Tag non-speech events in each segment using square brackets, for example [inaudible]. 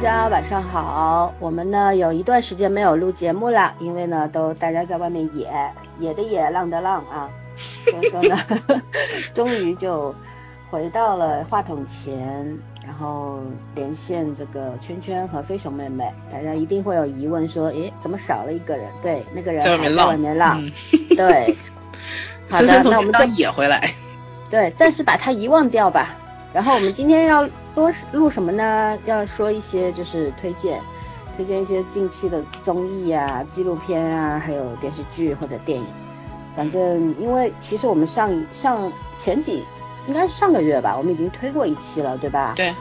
大家晚上好。我们呢有一段时间没有录节目了，因为呢都大家在外面野，野的野，浪的浪啊。[laughs] 所以说呢，[laughs] 终于就回到了话筒前，然后连线这个圈圈和飞熊妹妹。大家一定会有疑问说，诶，怎么少了一个人？对，那个人在外面浪。外面浪。[laughs] 对。好的，那我们就野回来。对，暂时把他遗忘掉吧。然后我们今天要多录什么呢？要说一些就是推荐，推荐一些近期的综艺啊、纪录片啊，还有电视剧或者电影。反正因为其实我们上上前几应该是上个月吧，我们已经推过一期了，对吧？对。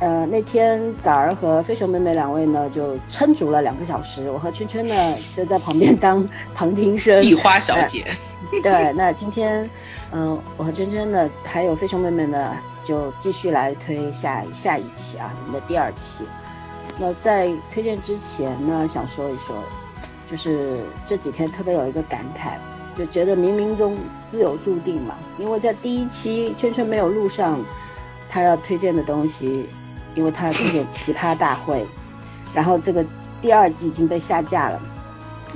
呃，那天早儿和飞熊妹妹两位呢就撑足了两个小时，我和圈圈呢就在旁边当 [laughs] 旁听生。丽花小姐。[laughs] 对，那今天嗯，我和圈圈呢还有飞熊妹妹呢。就继续来推下下一期啊，我们的第二期。那在推荐之前呢，想说一说，就是这几天特别有一个感慨，就觉得冥冥中自有注定嘛。因为在第一期圈圈没有录上他要推荐的东西，因为他要推荐奇葩大会，然后这个第二季已经被下架了。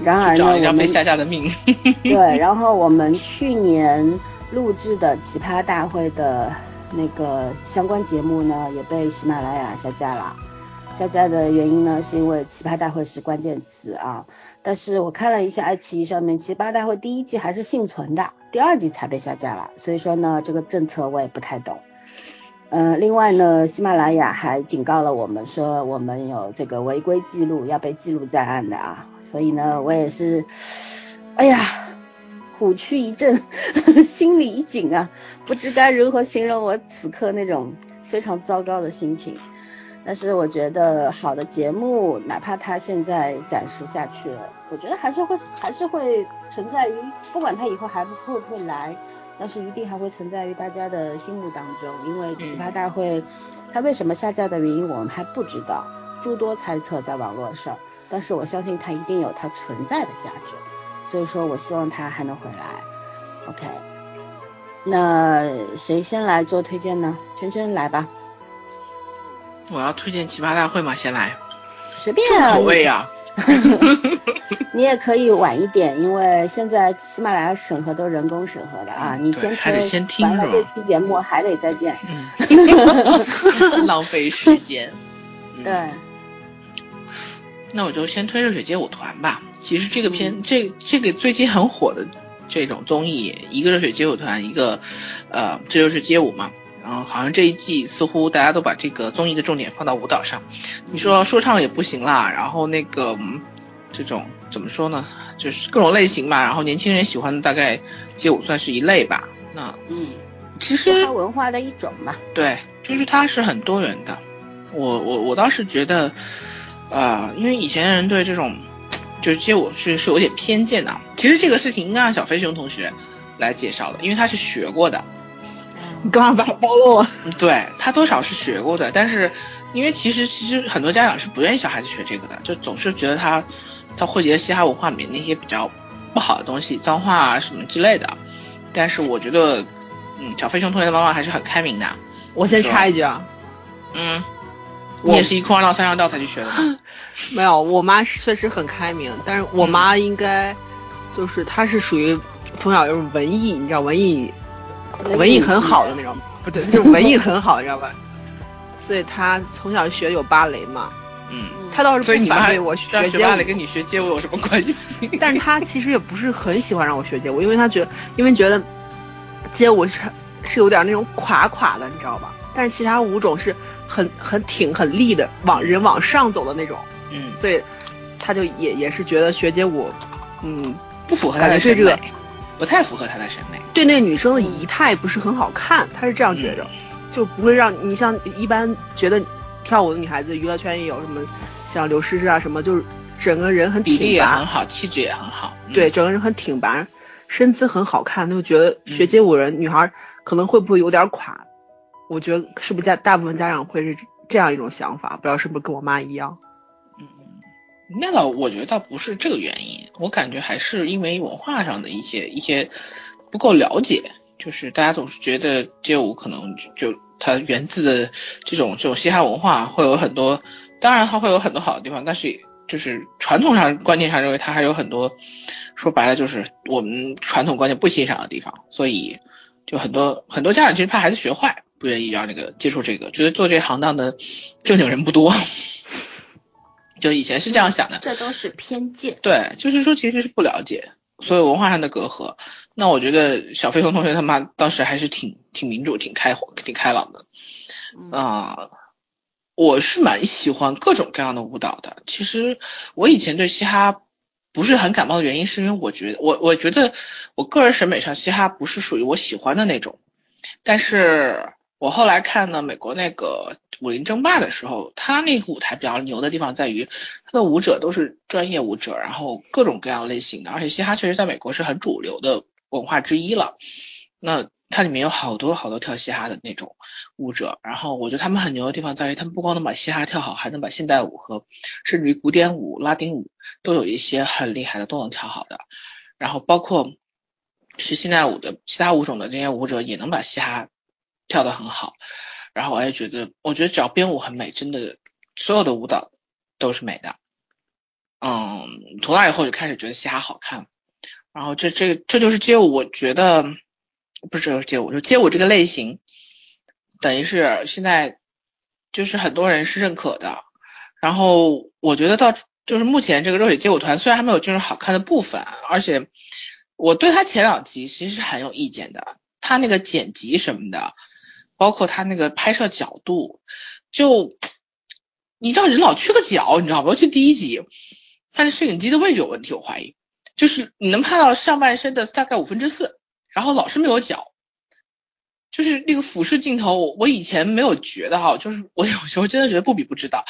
然而呢，我们被下架的命。[laughs] 对，然后我们去年录制的奇葩大会的。那个相关节目呢也被喜马拉雅下架了，下架的原因呢是因为奇葩大会是关键词啊，但是我看了一下爱奇艺上面奇葩大会第一季还是幸存的，第二季才被下架了，所以说呢这个政策我也不太懂。嗯，另外呢喜马拉雅还警告了我们说我们有这个违规记录要被记录在案的啊，所以呢我也是，哎呀。虎躯一震，[laughs] 心里一紧啊，不知该如何形容我此刻那种非常糟糕的心情。但是我觉得好的节目，哪怕它现在暂时下去了，我觉得还是会还是会存在于，不管它以后还会不会来，但是一定还会存在于大家的心目当中。因为奇葩大会它为什么下架的原因我们还不知道，诸多猜测在网络上，但是我相信它一定有它存在的价值。所以说我希望他还能回来，OK。那谁先来做推荐呢？圈圈来吧。我要推荐奇葩大会吗？先来。随便啊。口味呀。你也可以晚一点，因为现在喜马拉雅审核都人工审核的啊。你先还得先听完了这期节目还得再见。嗯。[laughs] 浪费时间。对。那我就先推热血街舞团吧。其实这个片，这这个最近很火的这种综艺，一个热血街舞团，一个呃，这就是街舞嘛。然后好像这一季似乎大家都把这个综艺的重点放到舞蹈上。你说说唱也不行啦，然后那个这种怎么说呢？就是各种类型嘛。然后年轻人喜欢的大概街舞算是一类吧。那嗯，其实文化的一种嘛。对，就是它是很多元的。我我我倒是觉得，呃，因为以前人对这种。就是其实我是是有点偏见的，其实这个事情应该让小飞熊同学来介绍的，因为他是学过的。你干嘛把我暴露了？对他多少是学过的，但是因为其实其实很多家长是不愿意小孩子学这个的，就总是觉得他他汇集了嘻哈文化里面那些比较不好的东西，脏话啊什么之类的。但是我觉得，嗯，小飞熊同学的妈妈还是很开明的。我先插一句啊。嗯。你也是一哭二闹三上吊才去学的吗？[laughs] 没有，我妈确实很开明，但是我妈应该就是她是属于从小就是文艺，你知道文艺文艺很好的那种，不对，就是文艺很好，你知道吧？所以她从小学有芭蕾嘛，嗯，她倒是不反对我学学芭蕾，跟你学街舞有什么关系？[laughs] 但是她其实也不是很喜欢让我学街舞，因为她觉得，因为觉得街舞是是有点那种垮垮的，你知道吧？但是其他五种是很很挺很立的，往人往上走的那种，嗯，所以他就也也是觉得学街舞，嗯，不符合他的审美，不太符合他的审美，对那个女生的仪态不是很好看，他是这样觉着，就不会让你像一般觉得跳舞的女孩子，娱乐圈也有什么像刘诗诗啊什么，就是整个人很比例也很好，气质也很好，对，整个人很挺拔，身姿很好看，就觉得学街舞人女孩可能会不会有点垮。我觉得是不是家大部分家长会是这样一种想法？不知道是不是跟我妈一样？嗯，那倒我觉得倒不是这个原因，我感觉还是因为文化上的一些一些不够了解，就是大家总是觉得街舞可能就它源自的这种这种嘻哈文化会有很多，当然它会有很多好的地方，但是就是传统上观念上认为它还有很多，说白了就是我们传统观念不欣赏的地方，所以就很多很多家长其实怕孩子学坏，不愿意让这个接触这个，觉得做这行当的正经人不多，[laughs] 就以前是这样想的，这都是偏见。对，就是说其实是不了解。所以文化上的隔阂，那我觉得小飞鸿同学他妈当时还是挺挺民主、挺开挺开朗的，啊，我是蛮喜欢各种各样的舞蹈的。其实我以前对嘻哈不是很感冒的原因，是因为我觉得我我觉得我个人审美上嘻哈不是属于我喜欢的那种，但是。我后来看呢，美国那个武林争霸的时候，他那个舞台比较牛的地方在于，他的舞者都是专业舞者，然后各种各样类型的，而且嘻哈确实在美国是很主流的文化之一了。那它里面有好多好多跳嘻哈的那种舞者，然后我觉得他们很牛的地方在于，他们不光能把嘻哈跳好，还能把现代舞和甚至于古典舞、拉丁舞都有一些很厉害的都能跳好的，然后包括是现代舞的其他舞种的这些舞者也能把嘻哈。跳得很好，然后我也觉得，我觉得只要编舞很美，真的所有的舞蹈都是美的。嗯，从那以后就开始觉得嘻哈好看，然后这这这就是街舞，我觉得不是就是街舞，就街舞这个类型，等于是现在就是很多人是认可的。然后我觉得到就是目前这个热血街舞团虽然还没有进入好看的部分，而且我对他前两集其实是很有意见的，他那个剪辑什么的。包括他那个拍摄角度，就你知道人老缺个角，你知道吗？尤其第一集，他的摄影机的位置有问题，我怀疑，就是你能拍到上半身的大概五分之四，然后老是没有脚，就是那个俯视镜头，我我以前没有觉得哈，就是 [laughs] 我有时候真的觉得不比不知道。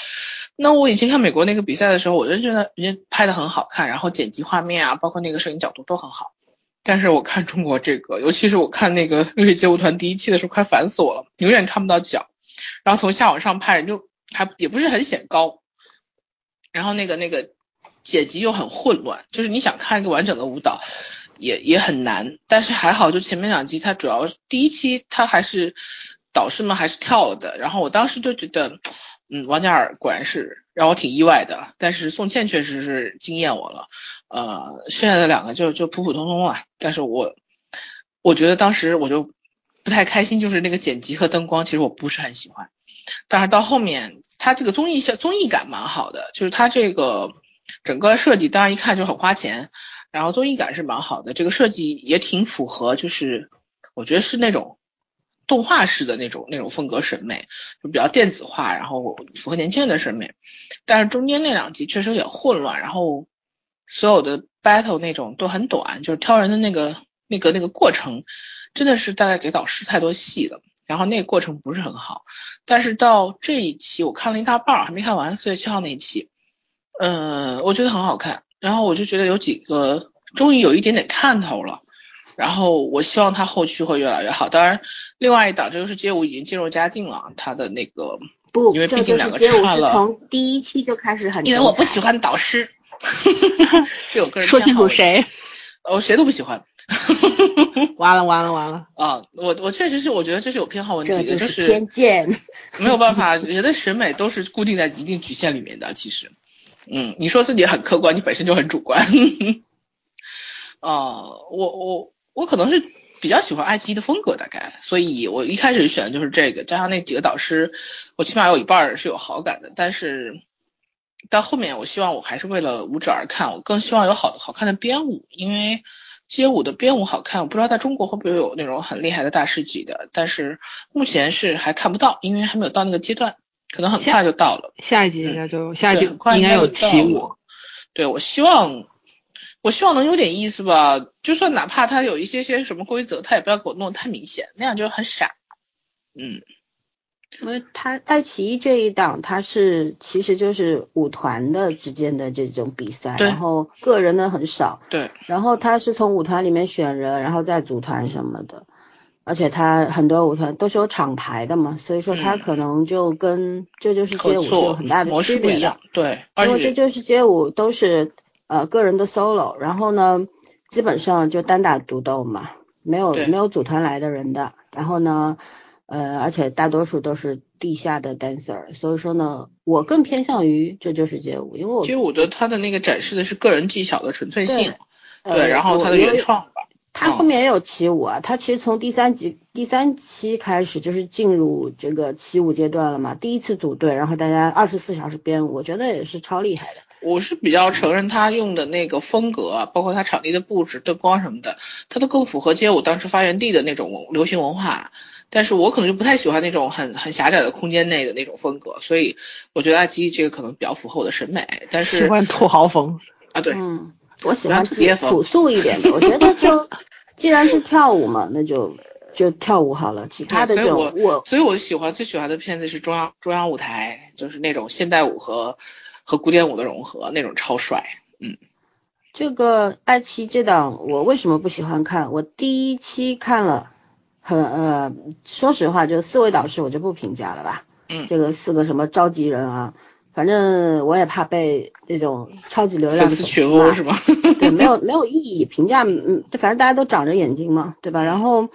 那我以前看美国那个比赛的时候，我就觉得人家拍的很好看，然后剪辑画面啊，包括那个摄影角度都很好。但是我看中国这个，尤其是我看那个热血街舞团第一期的时候，快烦死我了，永远看不到脚，然后从下往上拍，就还也不是很显高，然后那个那个剪辑又很混乱，就是你想看一个完整的舞蹈，也也很难。但是还好，就前面两集，它主要第一期它还是导师们还是跳了的，然后我当时就觉得，嗯，王嘉尔果然是让我挺意外的，但是宋茜确实是惊艳我了。呃，剩下的两个就就普普通通了，但是我我觉得当时我就不太开心，就是那个剪辑和灯光，其实我不是很喜欢。但是到后面，它这个综艺效综艺感蛮好的，就是它这个整个设计，当然一看就很花钱，然后综艺感是蛮好的，这个设计也挺符合，就是我觉得是那种动画式的那种那种风格审美，就比较电子化，然后符合年轻人的审美。但是中间那两集确实有点混乱，然后。所有的 battle 那种都很短，就是挑人的那个那个那个过程，真的是大概给导师太多戏了，然后那个过程不是很好。但是到这一期我看了一大半还没看完，四月七号那一期，嗯，我觉得很好看。然后我就觉得有几个终于有一点点看头了，然后我希望他后续会越来越好。当然，另外一档这就是街舞已经进入佳境了，他的那个不，因为毕竟两个差了，从第一期就开始很，因为我不喜欢导师。[laughs] 这有个人说清楚谁？我谁都不喜欢。[laughs] 完了完了完了啊！我我确实是，我觉得这是有偏好问题的，就是偏见。[laughs] 没有办法，人的审美都是固定在一定局限里面的。其实，嗯，你说自己很客观，你本身就很主观。哦，我我我可能是比较喜欢爱奇艺的风格，大概，所以我一开始选的就是这个，加上那几个导师，我起码有一半是有好感的，但是。到后面，我希望我还是为了舞者而看，我更希望有好好看的编舞，因为街舞的编舞好看，我不知道在中国会不会有那种很厉害的大师级的，但是目前是还看不到，因为还没有到那个阶段，可能很快就到了。下一集应该就下一集应该有起舞。对，我希望我希望能有点意思吧，就算哪怕他有一些些什么规则，他也不要给我弄得太明显，那样就很傻。嗯。因为他爱奇艺这一档，它是其实就是舞团的之间的这种比赛，然后个人的很少。对。然后他是从舞团里面选人，然后再组团什么的，而且他很多舞团都是有厂牌的嘛，所以说他可能就跟这就是街舞是有很大的区别的。对。因为这就是街舞都是呃个人的 solo，然后呢基本上就单打独斗嘛。没有没有组团来的人的。然后呢，呃，而且大多数都是地下的 dancer，所以说呢，我更偏向于这就是街舞，因为我街舞的它的那个展示的是个人技巧的纯粹性，呃对，然后它的原创吧。他嗯后面也有起舞啊，他其实从第三集第三期开始就是进入这个起舞阶段了嘛，第一次组队，然后大家二十四小时编舞，我觉得也是超厉害的。我是比较承认他用的那个风格啊，包括他场地的布置、灯光什么的，它都更符合街舞当时发源地的那种流行文化。但是我可能就不太喜欢那种很很狭窄的空间内的那种风格，所以我觉得爱奇艺这个可能比较符合我的审美。但是喜欢土豪风。啊，对，嗯，我喜喜欢街风朴素一点的，我觉得就 [laughs] 既然是跳舞嘛，那就就跳舞好了，其他的对这种我所以我所以我喜欢最喜欢的片子是中央中央舞台，就是那种现代舞和和古典舞的融合，那种超帅。嗯这个爱奇艺这档我为什么不喜欢看？我第一期看了，很呃，说实话，就四位导师我就不评价了吧。嗯这个四个什么召集人啊，反正我也怕被那种超级流量的粉丝群殴是吧？对，没有没有意义，评价嗯，反正大家都长着眼睛嘛，对吧？然后，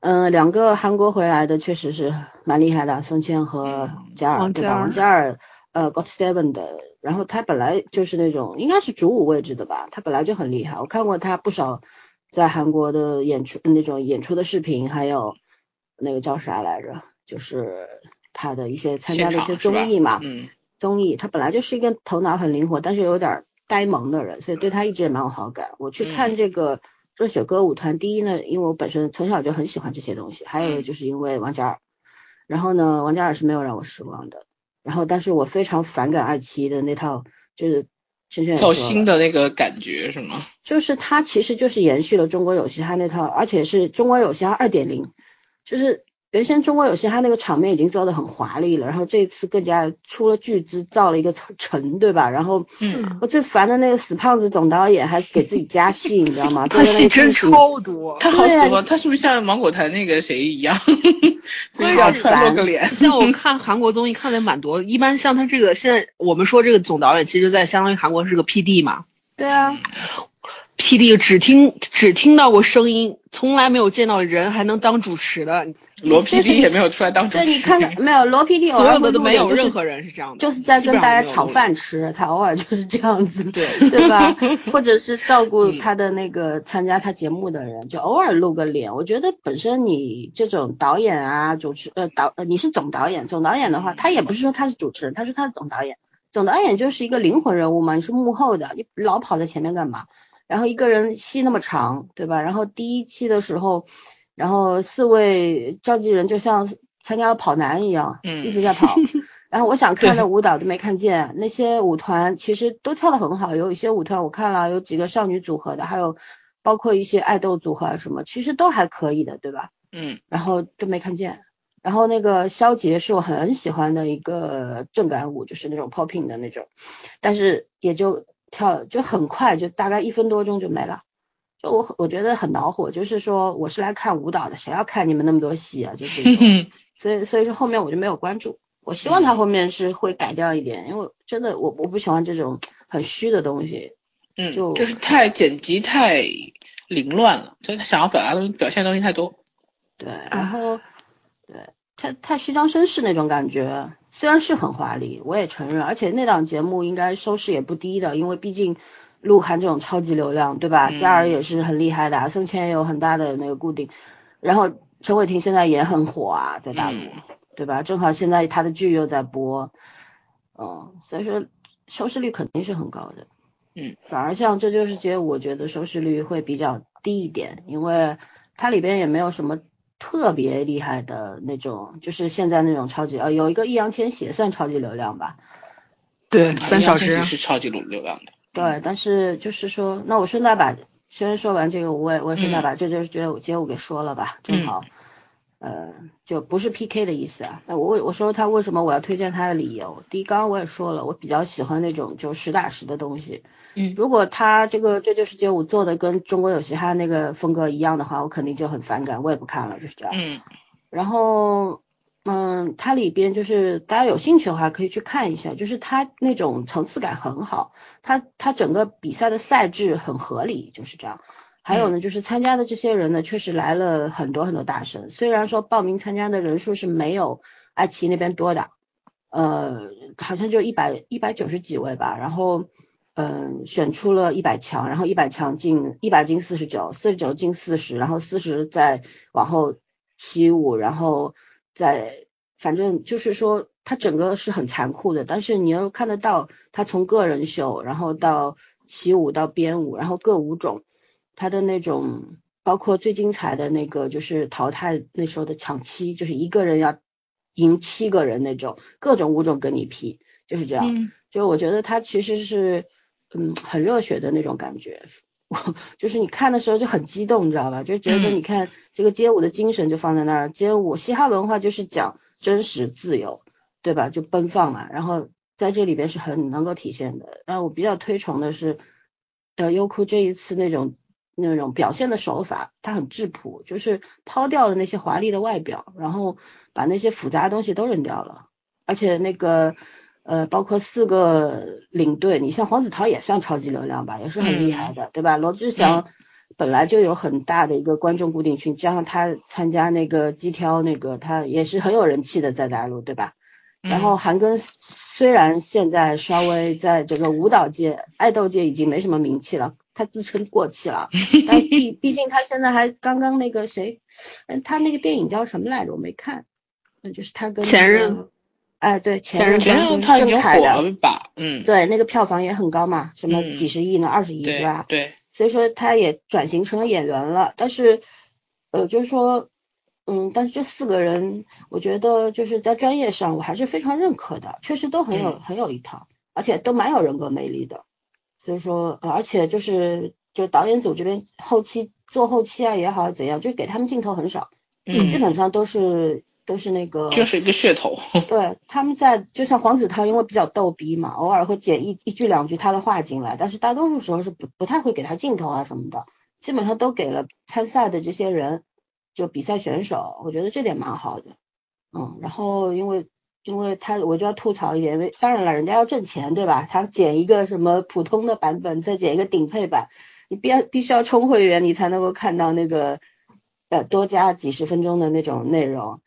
嗯、两个韩国回来的确实是蛮厉害的，宋茜和嘉尔，对吧？王嘉尔，呃，Got Seven 的，然后他本来就是那种应该是主舞位置的吧，他本来就很厉害，我看过他不少在韩国的演出那种演出的视频，还有那个叫啥来着，就是他的一些参加的一些综艺嘛，嗯。综艺，他本来就是一个头脑很灵活，但是有点儿呆萌的人，所以对他一直也蛮有好感。我去看嗯。这个热血歌舞团，第一呢，因为我本身从小就很喜欢这些东西，还有嗯。就是因为王嘉尔，然后呢，王嘉尔是没有让我失望的。然后，但是我非常反感爱奇艺的那套，就是轩轩也说造星的那个感觉是吗？就是它其实就是延续了中国有嘻哈那套，而且是中国有嘻哈二点零，就是原先中国有嘻哈那个场面已经做的很华丽了，然后这次更加出了巨资造了一个城，对吧？然后嗯，我最烦的那个死胖子总导演还给自己加戏，你知道吗？他戏真超多，他好喜欢，他是不是像芒果台那个谁一样，就是好要出来露烦个脸？像我看韩国综艺看的也蛮多，一般像他这个现在我们说这个总导演，其实在相当于韩国是个 PD 嘛对啊，，PD 只听只听到过声音，从来没有见到人还能当主持的，罗 PD 也没有出来当主持对，你看看。没有罗 PD 偶所尔会有的都没有就是任何人是这样的，就是在跟大家炒没有录饭吃，他偶尔就是这样子，对对吧？[laughs] 或者是照顾嗯他的那个参加他节目的人，就偶尔露个脸。我觉得本身你这种导演啊、主持呃导呃你是总导演，总导演的话，他也不是说他是主持人，他是他是总导演。总导演就是一个灵魂人物嘛，你是幕后的，你老跑在前面干嘛？然后一个人戏那么长，对吧？然后第一期的时候，然后四位召集人就像参加了跑男一样，嗯一直在跑。[laughs] 然后我想看的舞蹈都没看见，那些舞团其实都跳得很好，有一些舞团我看了，有几个少女组合的，还有包括一些爱豆组合啊什么，其实都还可以的，对吧？嗯然后都没看见。然后那个肖杰是我很喜欢的一个正感舞，就是那种 popping 的那种，但是也就跳就很快，就大概一分多钟就没了。就我我觉得很恼火，就是说我是来看舞蹈的，谁要看你们那么多戏啊？就这种。[laughs] 嗯所以所以说后面我就没有关注。我希望他后面是会改掉一点，因为真的我我不喜欢这种很虚的东西。嗯，就就是太剪辑太凌乱了，就他想要表达的表现的东西太多。对，然后对太太虚张声势那种感觉，虽然是很华丽，我也承认，而且那档节目应该收视也不低的，因为毕竟鹿晗这种超级流量，对吧？嗯嘉尔也是很厉害的啊，宋茜也有很大的那个固定，然后陈伟霆现在也很火啊，在大陆，嗯对吧？正好现在他的剧又在播，嗯，所以说收视率肯定是很高的。嗯，反而像这就是街舞，我觉得收视率会比较低一点，因为它里边也没有什么特别厉害的那种，就是现在那种超级呃，有一个易烊千玺也算超级流量吧，对三小时时是超级流流量的。对，但是就是说，那我顺带把先说完这个，我也我也顺带把这就是街舞街舞给说了吧，正好，呃，就不是 PK 的意思啊。那我我说他为什么我要推荐他的理由，第一，刚刚我也说了，我比较喜欢那种就实打实的东西。嗯如果他这个这就是街舞做的跟中国有嘻哈那个风格一样的话，我肯定就很反感，我也不看了，就是这样。嗯然后，嗯，它里边就是大家有兴趣的话可以去看一下，就是它那种层次感很好，它它整个比赛的赛制很合理，就是这样。还有呢，就是参加的这些人呢，确实来了很多很多大神。虽然说报名参加的人数是没有爱奇艺那边多的，呃，好像就一百一百九十几位吧。然后，嗯，选出了一百强，然后一百强进一百进四十九，四十九进四十，然后四十再往后七五，然后再反正就是说，他整个是很残酷的。但是你又看得到，他从个人秀，然后到起舞到编舞，然后各舞种。他的那种，包括最精彩的那个，就是淘汰那时候的抢七，就是一个人要赢七个人那种，各种舞种跟你拼，就是这样。就我觉得他其实是，嗯，很热血的那种感觉。我 [laughs] 就是你看的时候就很激动，你知道吧？就觉得你看这个街舞的精神就放在那儿，街舞嘻哈文化就是讲真实自由，对吧？就奔放嘛。然后在这里边是很能够体现的。然后我比较推崇的是，呃，优酷这一次那种。那种表现的手法，它很质朴，就是抛掉了那些华丽的外表，然后把那些复杂的东西都扔掉了。而且那个呃，包括四个领队，你像黄子韬也算超级流量吧，也是很厉害的，对吧？罗志祥本来就有很大的一个观众固定群，加上他参加那个机挑那个，他也是很有人气的在大陆，对吧？然后韩庚虽然现在稍微在这个舞蹈界、爱豆界已经没什么名气了。他自称过气了，[laughs] 但毕毕竟他现在还刚刚那个谁，嗯，他那个电影叫什么来着？我没看，那就是他跟前任，哎，对，前任，前任他已经火了吧？嗯，对，那个票房也很高嘛，什么几十亿呢？二十亿是吧？对，所以说他也转型成了演员了，但是，呃，就是说，嗯，但是这四个人，我觉得就是在专业上我还是非常认可的，确实都很有很有一套，而且都蛮有人格魅力的。所以说，而且就是就导演组这边后期做后期啊也好怎样，就给他们镜头很少，嗯，基本上都是都是那个，就是一个噱头。[laughs] 对，他们在就像黄子韬，因为比较逗逼嘛，偶尔会剪一一句两句他的话进来，但是大多数时候是不不太会给他镜头啊什么的，基本上都给了参赛的这些人，就比赛选手，我觉得这点蛮好的，嗯，然后因为。因为他我就要吐槽一点，因为当然了，人家要挣钱，对吧？他剪一个什么普通的版本，再剪一个顶配版，你必要必须要充会员，你才能够看到那个呃多加几十分钟的那种内容。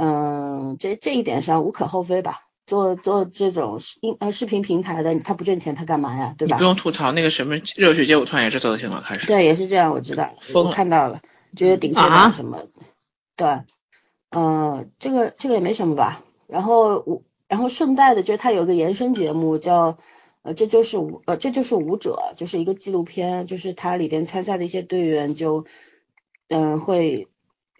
嗯，这这一点上无可厚非吧？做做这种音呃视频平台的，他不挣钱他干嘛呀？对吧？不用吐槽那个什么热血街舞团也是走行了，开始。对，也是这样，我知道，我看到了，觉得顶配版什么，对，嗯，这个这个也没什么吧。然后我，然后顺带的，就是他有个延伸节目叫，呃，这就是舞，呃，这就是舞者，就是一个纪录片，就是他里边参赛的一些队员就，嗯，会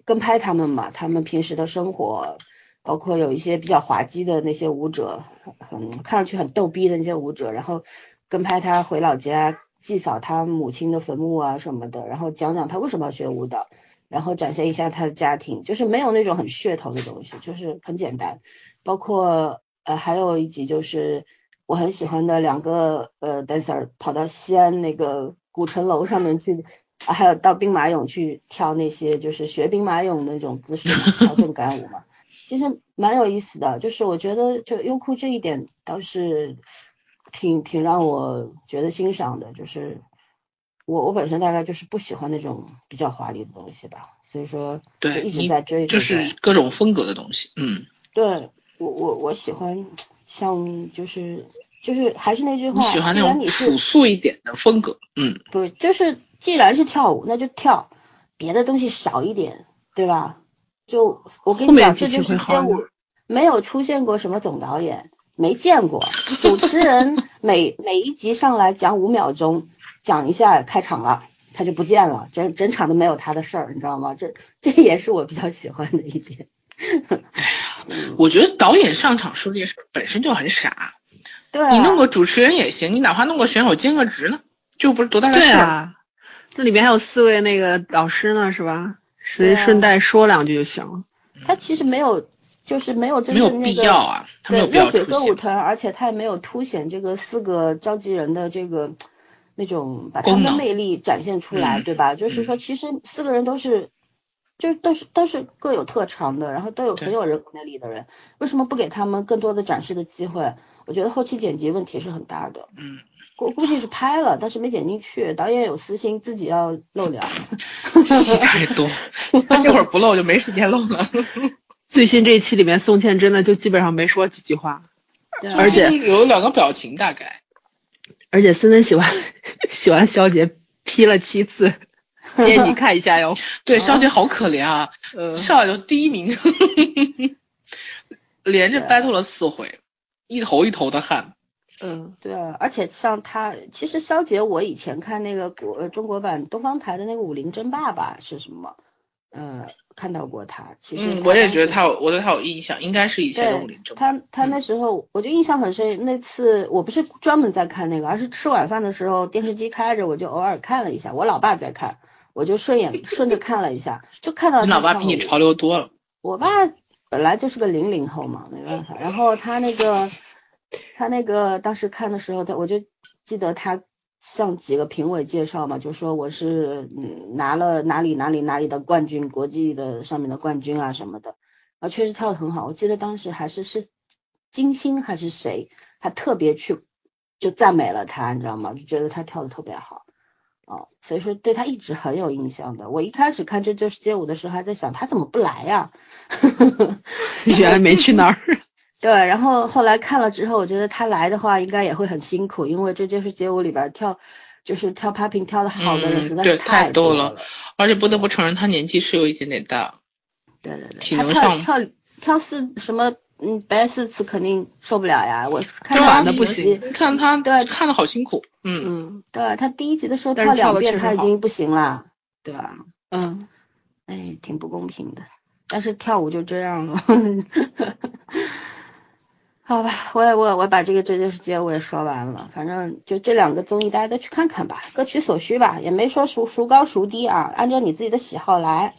跟拍他们嘛，他们平时的生活，包括有一些比较滑稽的那些舞者，很看上去很逗逼的那些舞者，然后跟拍他回老家祭扫他母亲的坟墓啊什么的，然后讲讲他为什么要学舞蹈。然后展现一下他的家庭，就是没有那种很噱头的东西，就是很简单。包括呃还有一集就是我很喜欢的两个呃 dancer 跑到西安那个古城楼上面去，还有到兵马俑去跳那些就是学兵马俑那种姿势跳动感舞嘛，[laughs] 其实蛮有意思的。就是我觉得就优酷这一点倒是挺挺让我觉得欣赏的，就是。我我本身大概就是不喜欢那种比较华丽的东西吧，所以说对一直在追，就是各种风格的东西，嗯，对我我我喜欢像就是就是还是那句话，喜欢那种朴素一点的风格，嗯，不就是既然是跳舞，那就跳，别的东西少一点，对吧？就我跟你讲，这就是街舞没有出现过什么总导演，没见过主持人 [laughs] 每每一集上来讲五秒钟。讲一下开场了，他就不见了，整整场都没有他的事儿，你知道吗？这这也是我比较喜欢的一点。哎呀，我觉得导演上场说这些事儿本身就很傻。对。你弄个主持人也行，你哪怕弄个选手兼个职呢，就不是多大的事儿。啊。这里面还有四位那个导师呢，是吧？随顺带说两句就行了。他其实没有，就是没有真正没有必要啊，对热血歌舞团，而且他也没有凸显这个四个召集人的这个。那种把他们的魅力展现出来，对吧？就是说，其实四个人都是，就都是都是各有特长的，然后都有很有人格魅力的人，为什么不给他们更多的展示的机会？我觉得后期剪辑问题是很大的。嗯，估估计是 [laughs] 拍了，但是没剪进去。导演有私心，自己要露脸。[laughs] 戏太多，他这会儿不露就没时间露了。[laughs] 最新这一期里面，宋茜真的就基本上没说几句话，而且有两个表情大概。而且森森喜欢喜欢肖杰 P 了七次，建议你看一下哟。对，肖杰好可怜啊，上来就第一名，连着 battle 了四回，一头一头的汗。嗯，对啊，而且像他，其实肖杰，我以前看那个国中国版东方台的那个武林争霸吧，是什么？呃，看到过他。其实我也觉得他，我对他有印象，应该是以前的武林争霸。他他那时候我就印象很深，那次我不是专门在看那个，而是吃晚饭的时候电视机开着，我就偶尔看了一下。我老爸在看，我就顺眼顺着看了一下，就看到。[laughs] 你老爸比你潮流多了。我爸本来就是个零零后嘛，没办法。然后他那个。他那个当时看的时候，他我就记得他向几个评委介绍嘛，就说我是拿了哪里哪里哪里的冠军，国际的上面的冠军啊什么的，啊确实跳的很好。我记得当时还是是金星还是谁，还特别去就赞美了他，你知道吗？就觉得他跳的特别好，哦，所以说对他一直很有印象的。我一开始看这就是街舞的时候，还在想他怎么不来呀？[laughs] 原来没去那儿。对，然后后来看了之后，我觉得他来的话应该也会很辛苦，因为这就是街舞里边跳，就是跳 popping 跳的好的人实在是太多了，而且不得不承认他年纪是有一点点大。对对对，体能上跳跳四什么嗯白四次肯定受不了呀，我看他的不行，看他对看的好辛苦，嗯嗯，对他第一集的时候跳两遍他已经不行了，对吧？嗯，哎，挺不公平的，但是跳舞就这样了。[laughs] 好吧，我也我我把这个这就是街我也说完了，反正就这两个综艺大家都去看看吧，各取所需吧，也没说孰孰高孰低啊，按照你自己的喜好来。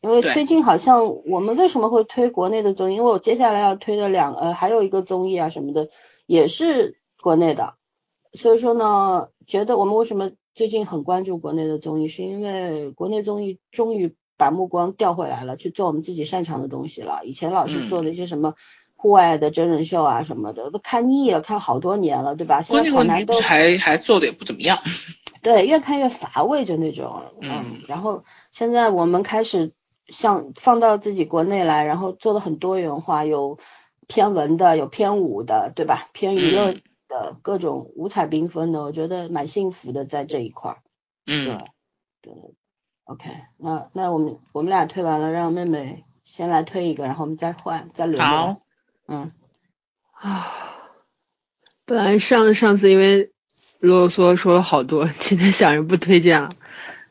因为最近好像我们为什么会推国内的综艺？因为我接下来要推的两呃还有一个综艺啊什么的也是国内的，所以说呢，觉得我们为什么最近很关注国内的综艺，是因为国内综艺终于把目光调回来了，去做我们自己擅长的东西了。以前老是做的一些什么。户外的真人秀啊什么的都看腻了，看好多年了，对吧？现在好难都还还做的也不怎么样。[laughs] 对，越看越乏味，就那种。嗯。然后现在我们开始像放到自己国内来，然后做的很多元化，有偏文的，有偏武的，对吧？偏娱乐的各种五彩缤纷的，我觉得蛮幸福的在这一块。嗯。对。对。OK，那那我们我们俩推完了，让妹妹先来推一个，然后我们再换，再轮。好。嗯啊，本来上上次因为啰嗦说了好多，今天想着不推荐了。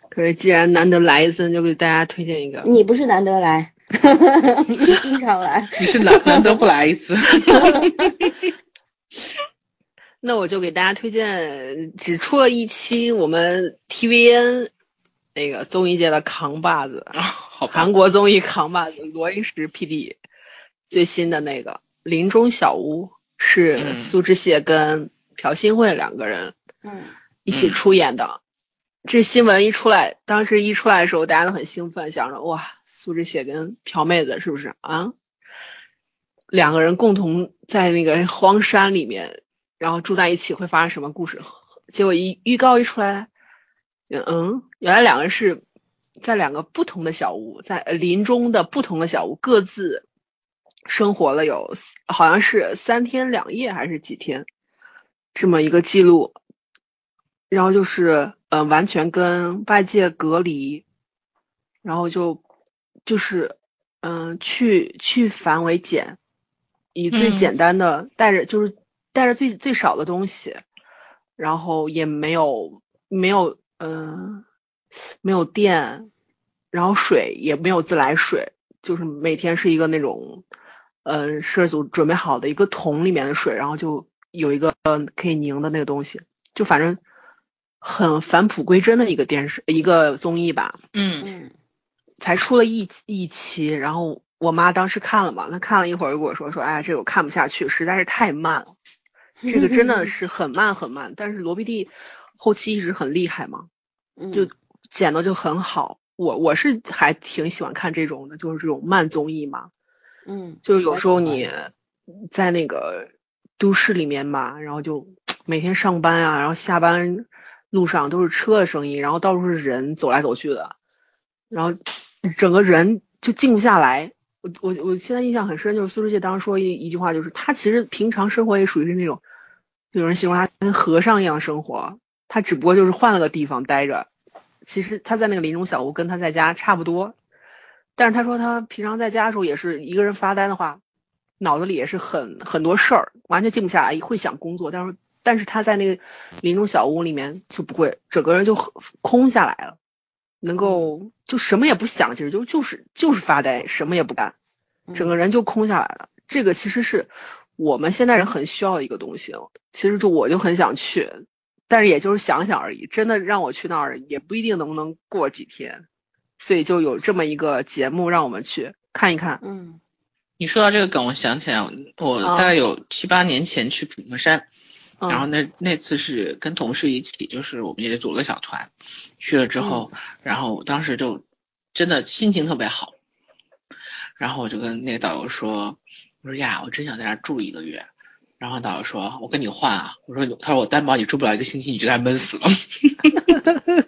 可是既然难得来一次，就给大家推荐一个。你不是难得来，[laughs] 你经常来。你是难难得不来一次。[laughs] [laughs] 那我就给大家推荐，只出了一期我们 TVN 那个综艺界的扛把子，韩国综艺扛把子罗英石 PD 最新的那个。林中小屋是苏志燮跟朴信惠两个人嗯一起出演的。这新闻一出来，当时一出来的时候，大家都很兴奋，想着哇，苏志燮跟朴妹子是不是啊？两个人共同在那个荒山里面，然后住在一起会发生什么故事？结果一预告一出来，嗯，原来两个人是在两个不同的小屋，在林中的不同的小屋各自。生活了有好像是三天两夜还是几天，这么一个记录，然后就是呃完全跟外界隔离，然后就就是嗯去去繁为简，以最简单的带着就是带着最最少的东西，然后也没有没有嗯没有电，然后水也没有自来水，就是每天是一个那种。嗯，摄组准备好的一个桶里面的水，然后就有一个可以拧的那个东西，就反正很返璞归真的一个电视一个综艺吧。嗯嗯，才出了一一期，然后我妈当时看了嘛，她看了一会儿就跟我说说，哎，这个我看不下去，实在是太慢了，这个真的是很慢很慢。但是罗 PD 后期一直很厉害嘛，就剪的就很好。我我是还挺喜欢看这种的，就是这种慢综艺嘛。嗯，就是有时候你在那个都市里面吧，然后就每天上班啊，然后下班路上都是车的声音，然后到处是人走来走去的，然后整个人就静不下来。我我我现在印象很深，就是苏世界当时说一一句话，就是他其实平常生活也属于是那种，有人形容他跟和尚一样生活，他只不过就是换了个地方待着。其实他在那个林中小屋跟他在家差不多，但是他说他平常在家的时候也是一个人发呆的话，脑子里也是很很多事儿，完全静不下来，会想工作。但是但是他在那个林中小屋里面就不会，整个人就空下来了，能够就什么也不想，其实就就是就是发呆，什么也不干，整个人就空下来了。这个其实是我们现代人很需要的一个东西。其实就我就很想去。但是也就是想想而已，真的让我去那儿也不一定能不能过几天，所以就有这么一个节目让我们去看一看。嗯，你说到这个梗，我想起来，我大概有七八年前去普陀山，然后那那次是跟同事一起，就是我们也组了个小团，去了之后，然后当时就真的心情特别好，然后我就跟那个导游说，我说呀，我真想在那儿住一个月。然后导游说：“我跟你换啊。”我说：“他说我担保你住不了一个星期，你就该闷死了。[laughs] ”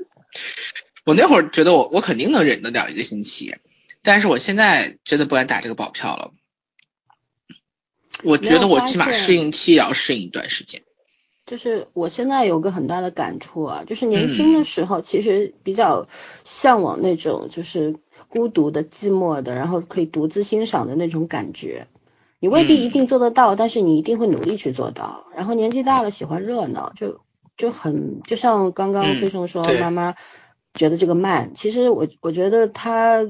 我那会儿觉得我我肯定能忍得了一个星期，但是我现在真的不敢打这个保票了。我觉得我起码适应期也要适应一段时间。就是我现在有个很大的感触啊，就是年轻的时候其实比较向往那种就是孤独的、寂寞的，然后可以独自欣赏的那种感觉。你未必一定做得到，但是你一定会努力去做到。然后年纪大了喜欢热闹，就就很就像刚刚飞松说，妈妈觉得这个慢。其实我我觉得他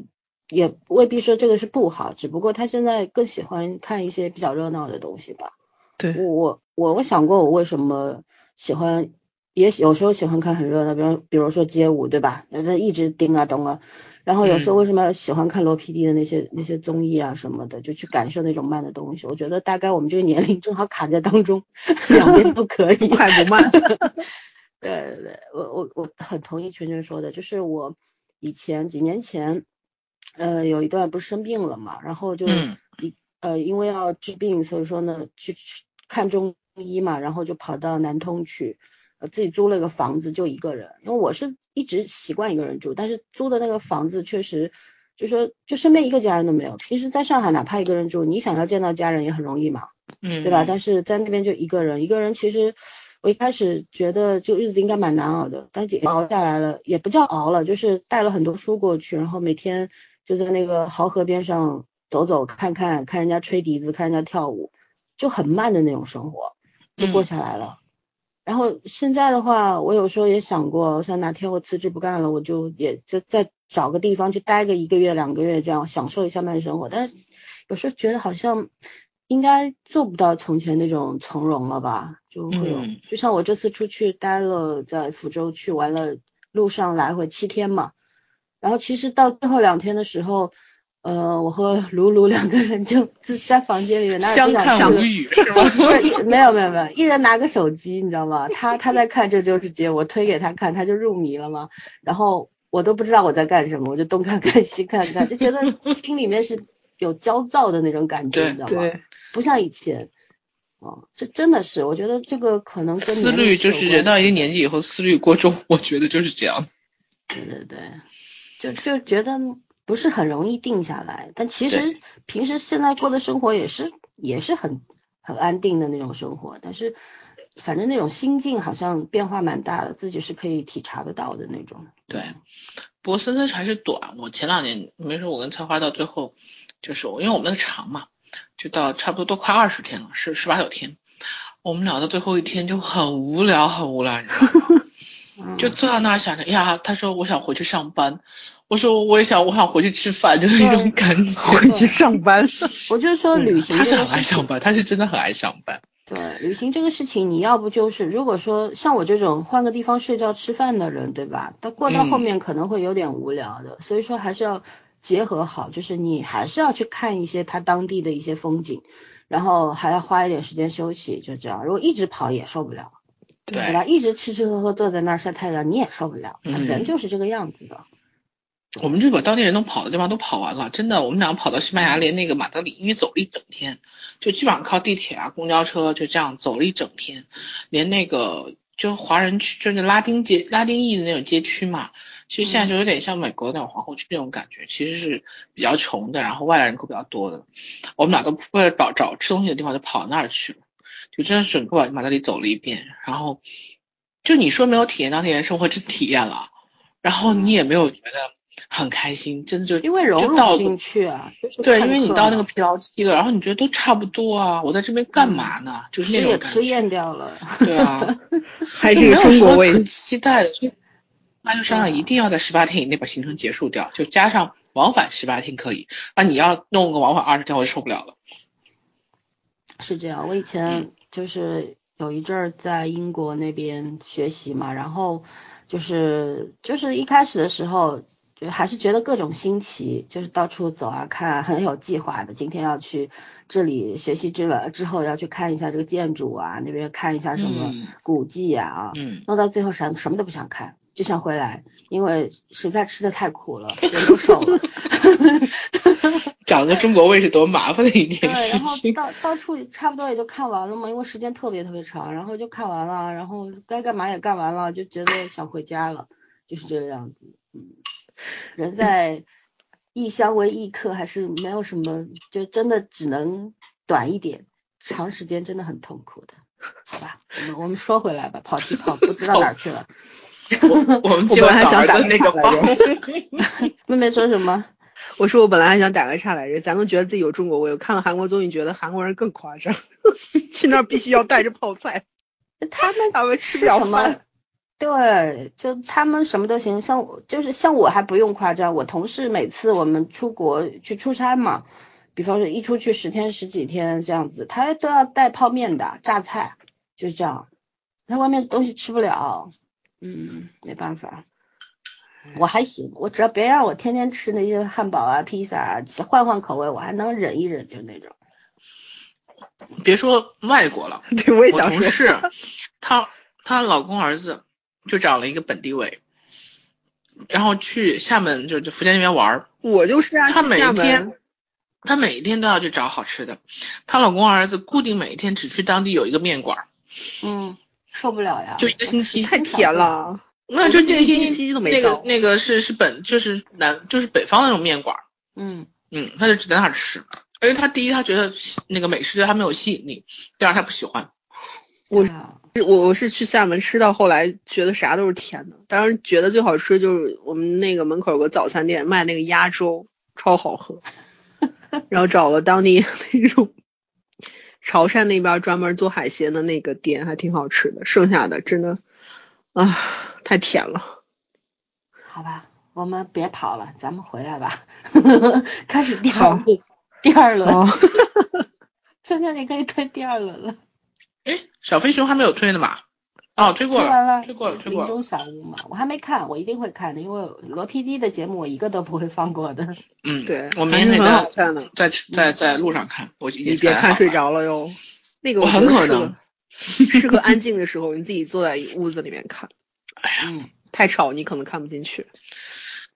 也未必说这个是不好，只不过他现在更喜欢看一些比较热闹的东西吧。对，我我我想过我为什么喜欢，也有时候喜欢看很热闹，比如比如说街舞，对吧？那他一直叮啊咚啊。然后有时候为什么喜欢看罗 PD 的那些那些综艺啊什么的，就去感受那种慢的东西。我觉得大概我们这个年龄正好卡在当中，[laughs] 两边都可以，快不慢。[laughs] 对对对，我我我很同意圈圈说的，就是我以前几年前，呃，有一段不是生病了嘛，然后就一呃因为要治病，所以说呢去看中医嘛，然后就跑到南通去。自己租了个房子，就一个人，因为我是一直习惯一个人住，但是租的那个房子确实，就说就身边一个家人都没有。平时在上海，哪怕一个人住，你想要见到家人也很容易嘛，嗯，对吧？但是在那边就一个人，一个人其实我一开始觉得就日子应该蛮难熬的，但是熬下来了，也不叫熬了，就是带了很多书过去，然后每天就在那个濠河边上走走看看，看人家吹笛子，看人家跳舞，就很慢的那种生活，就过下来了。然后现在的话，我有时候也想过，我想哪天我辞职不干了，我就也就再找个地方去待个一个月、两个月，这样享受一下慢生活。但是有时候觉得好像应该做不到从前那种从容了吧，就会有。就像我这次出去待了，在福州去玩了，路上来回七天嘛，然后其实到最后两天的时候。呃，我和卢卢两个人就在房间里面，相看无语 [laughs] 是吗？没有没有没有，一人拿个手机，你知道吗？他他在看《这就是街》，我推给他看，他就入迷了嘛。然后我都不知道我在干什么，我就东看看西看看，就觉得心里面是有焦躁的那种感觉，你知道吗？不像以前。哦，这真的是，我觉得这个可能跟思虑就是人到一定年纪以后思虑过重，我觉得就是这样。对对对，就就觉得。不是很容易定下来，但其实平时现在过的生活也是也是很很安定的那种生活，但是反正那种心境好像变化蛮大的，自己是可以体察得到的那种。对，不过森森还是短。我前两年没说，我跟菜花到最后就是我因为我们那个长嘛，就到差不多都快二十天了，十十八九天，我们聊到最后一天就很无聊，很无聊，你知道吗？[laughs] 就坐在那儿想着呀，他说我想回去上班。我说我也想，我想回去吃饭，就是那种感觉。回去上班，[laughs] 我就说旅行。他是很爱上班，他是真的很爱上班。对，旅行这个事情，你要不就是，如果说像我这种换个地方睡觉吃饭的人，对吧？他过到后面可能会有点无聊的，所以说还是要结合好，就是你还是要去看一些它当地的一些风景，然后还要花一点时间休息，就这样。如果一直跑也受不了，对吧？一直吃吃喝喝坐在那儿晒太阳你也受不了，人就是这个样子的。我们就把当地人都跑的地方都跑完了，真的，我们俩跑到西班牙，连那个马德里，因为走了一整天，就基本上靠地铁啊、公交车就这样走了一整天，连那个就华人区，就是拉丁街、拉丁裔的那种街区嘛，其实现在就有点像美国那种皇后区那种感觉，其实是比较穷的，然后外来人口比较多的，我们俩都为了找找吃东西的地方就跑那儿去了，就真的整个马德里走了一遍，然后就你说没有体验当地人生活，真体验了，然后你也没有觉得。很开心，真的就因为融入不进去啊，对，因为你到那个疲劳期了，然后你觉得都差不多啊，我在这边干嘛呢？就是那种感觉。吃厌掉了。对啊，[laughs] 还是中国味。期待的，那就商量一定要在十八天以内把行程结束掉，就加上往返十八天可以，那你要弄个往返二十天，我就受不了了。是这样，我以前就是有一阵儿在英国那边学习嘛，然后就是就是一开始的时候。就还是觉得各种新奇，就是到处走啊看，很有计划的。今天要去这里学习之了，之后要去看一下这个建筑啊，那边看一下什么古迹啊，嗯，弄到最后什什么都不想看，就想回来，因为实在吃的太苦了，人都瘦了。[laughs] 长个中国胃是多麻烦的一件事情。然后到到处差不多也就看完了嘛，因为时间特别特别长，然后就看完了，然后该干嘛也干完了，就觉得想回家了，就是这个样子，嗯。人在异乡为异客，还是没有什么，就真的只能短一点，长时间真的很痛苦的，好吧？我们我们说回来吧，跑题跑不知道哪去了。我我们本来还想打那个包，[laughs] 妹妹说什么？我说我本来还想打个岔来着，咱们觉得自己有中国味，我看了韩国综艺，觉得韩国人更夸张，[laughs] 去那儿必须要带着泡菜，他们他们吃什么？对，就他们什么都行，像我就是像我还不用夸张，我同事每次我们出国去出差嘛，比方说一出去十天十几天这样子，他都要带泡面的榨菜，就是这样，他外面东西吃不了，嗯，没办法，我还行，我只要别让我天天吃那些汉堡啊、披萨啊，换换口味我还能忍一忍，就那种。别说外国了，[laughs] 对我也想同事，她她老公儿子。就找了一个本地委，然后去厦门，就就福建那边玩儿。我就是啊，他每一天，她每一天都要去找好吃的。她老公儿子固定每一天只去当地有一个面馆。嗯，受不了呀，就一个星期太甜了。那就这个星期那个那个是是本就是南就是北方那种面馆。嗯嗯，他就只在那儿吃。因为他第一他觉得那个美食对他没有吸引力，第二他不喜欢。我。我我是去厦门吃到后来觉得啥都是甜的，当然觉得最好吃就是我们那个门口有个早餐店卖那个鸭粥，超好喝。[laughs] 然后找了当地 [laughs] 那种潮汕那边专门做海鲜的那个店，还挺好吃的。剩下的真的啊，太甜了。好吧，我们别跑了，咱们回来吧。[laughs] 开始第二第二轮。[laughs] 春秋，你可以推第二轮了。哎，小飞熊还没有推呢吧？哦，推过了，推过了，推过了。林中小屋嘛，我还没看，我一定会看的，因为罗 PD 的节目我一个都不会放过的。[laughs] 嗯，对，我明天在在在在路上看，我你别看睡着了哟。那个我很可能 [laughs] 适合安静的时候，你自己坐在屋子里面看。[laughs] 哎呀，太吵你可能看不进去。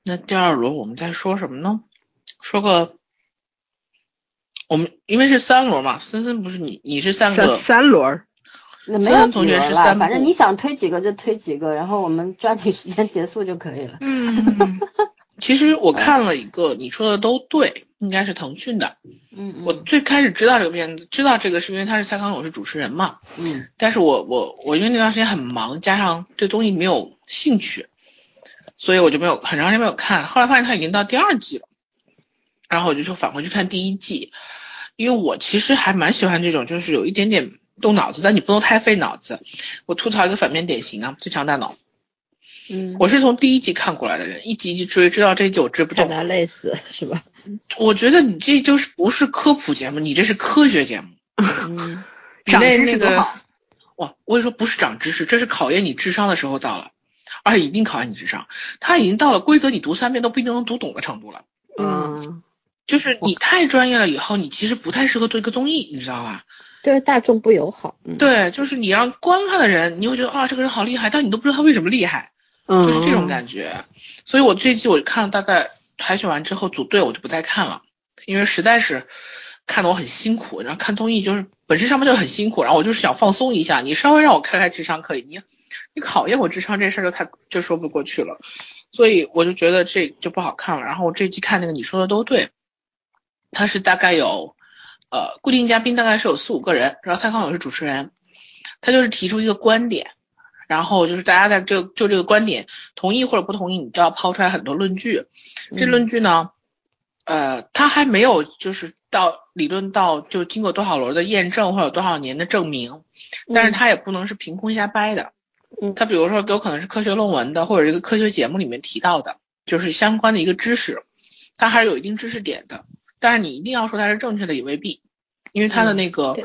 那第二轮我们在说什么呢？说个。我们因为是三轮嘛，森森不是你，你是三个三轮，那没有同学是三，反正你想推几个就推几个，然后我们抓紧时间结束就可以了。嗯，[laughs] 其实我看了一个，你说的都对，应该是腾讯的。嗯我最开始知道这个片子，知道这个是因为他是蔡康永是主持人嘛。嗯。但是我我我因为那段时间很忙，加上对综艺没有兴趣，所以我就没有很长时间没有看。后来发现他已经到第二季了。然后我就说返回去看第一季，因为我其实还蛮喜欢这种，就是有一点点动脑子，但你不能太费脑子。我吐槽一个反面典型啊，最强大脑。嗯，我是从第一集看过来的人，一集一集追，知道这一集我追不动，难累死是吧？我觉得你这就是不是科普节目，你这是科学节目。嗯，长知识多好。哇，我跟你说，不是长知识，这是考验你智商的时候到了，而且一定考验你智商。他已经到了规则你读三遍都不一定能读懂的程度了。嗯。就是你太专业了，以后你其实不太适合做一个综艺，你知道吧？对大众不友好。对，就是你让观看的人，你会觉得啊，这个人好厉害，但你都不知道他为什么厉害。嗯，就是这种感觉。所以我这季我看了大概海选完之后组队我就不再看了，因为实在是看得我很辛苦。然后看综艺就是本身上面就很辛苦，然后我就是想放松一下，你稍微让我开开智商可以，你你考验我智商这事儿就太就说不过去了。所以我就觉得这就不好看了。然后我这季看那个你说的都对，他是大概有呃固定嘉宾大概是有四五个人，然后蔡康永是主持人，他就是提出一个观点，然后就是大家在这就这个观点同意或者不同意，你都要抛出来很多论据。这论据呢，呃，他还没有就是到理论到就经过多少轮的验证或者多少年的证明，但是他也不能是凭空瞎掰的。嗯，他比如说有可能是科学论文的，或者一个科学节目里面提到的，就是相关的一个知识，他还是有一定知识点的。但是你一定要说它是正确的也未必，因为它的那个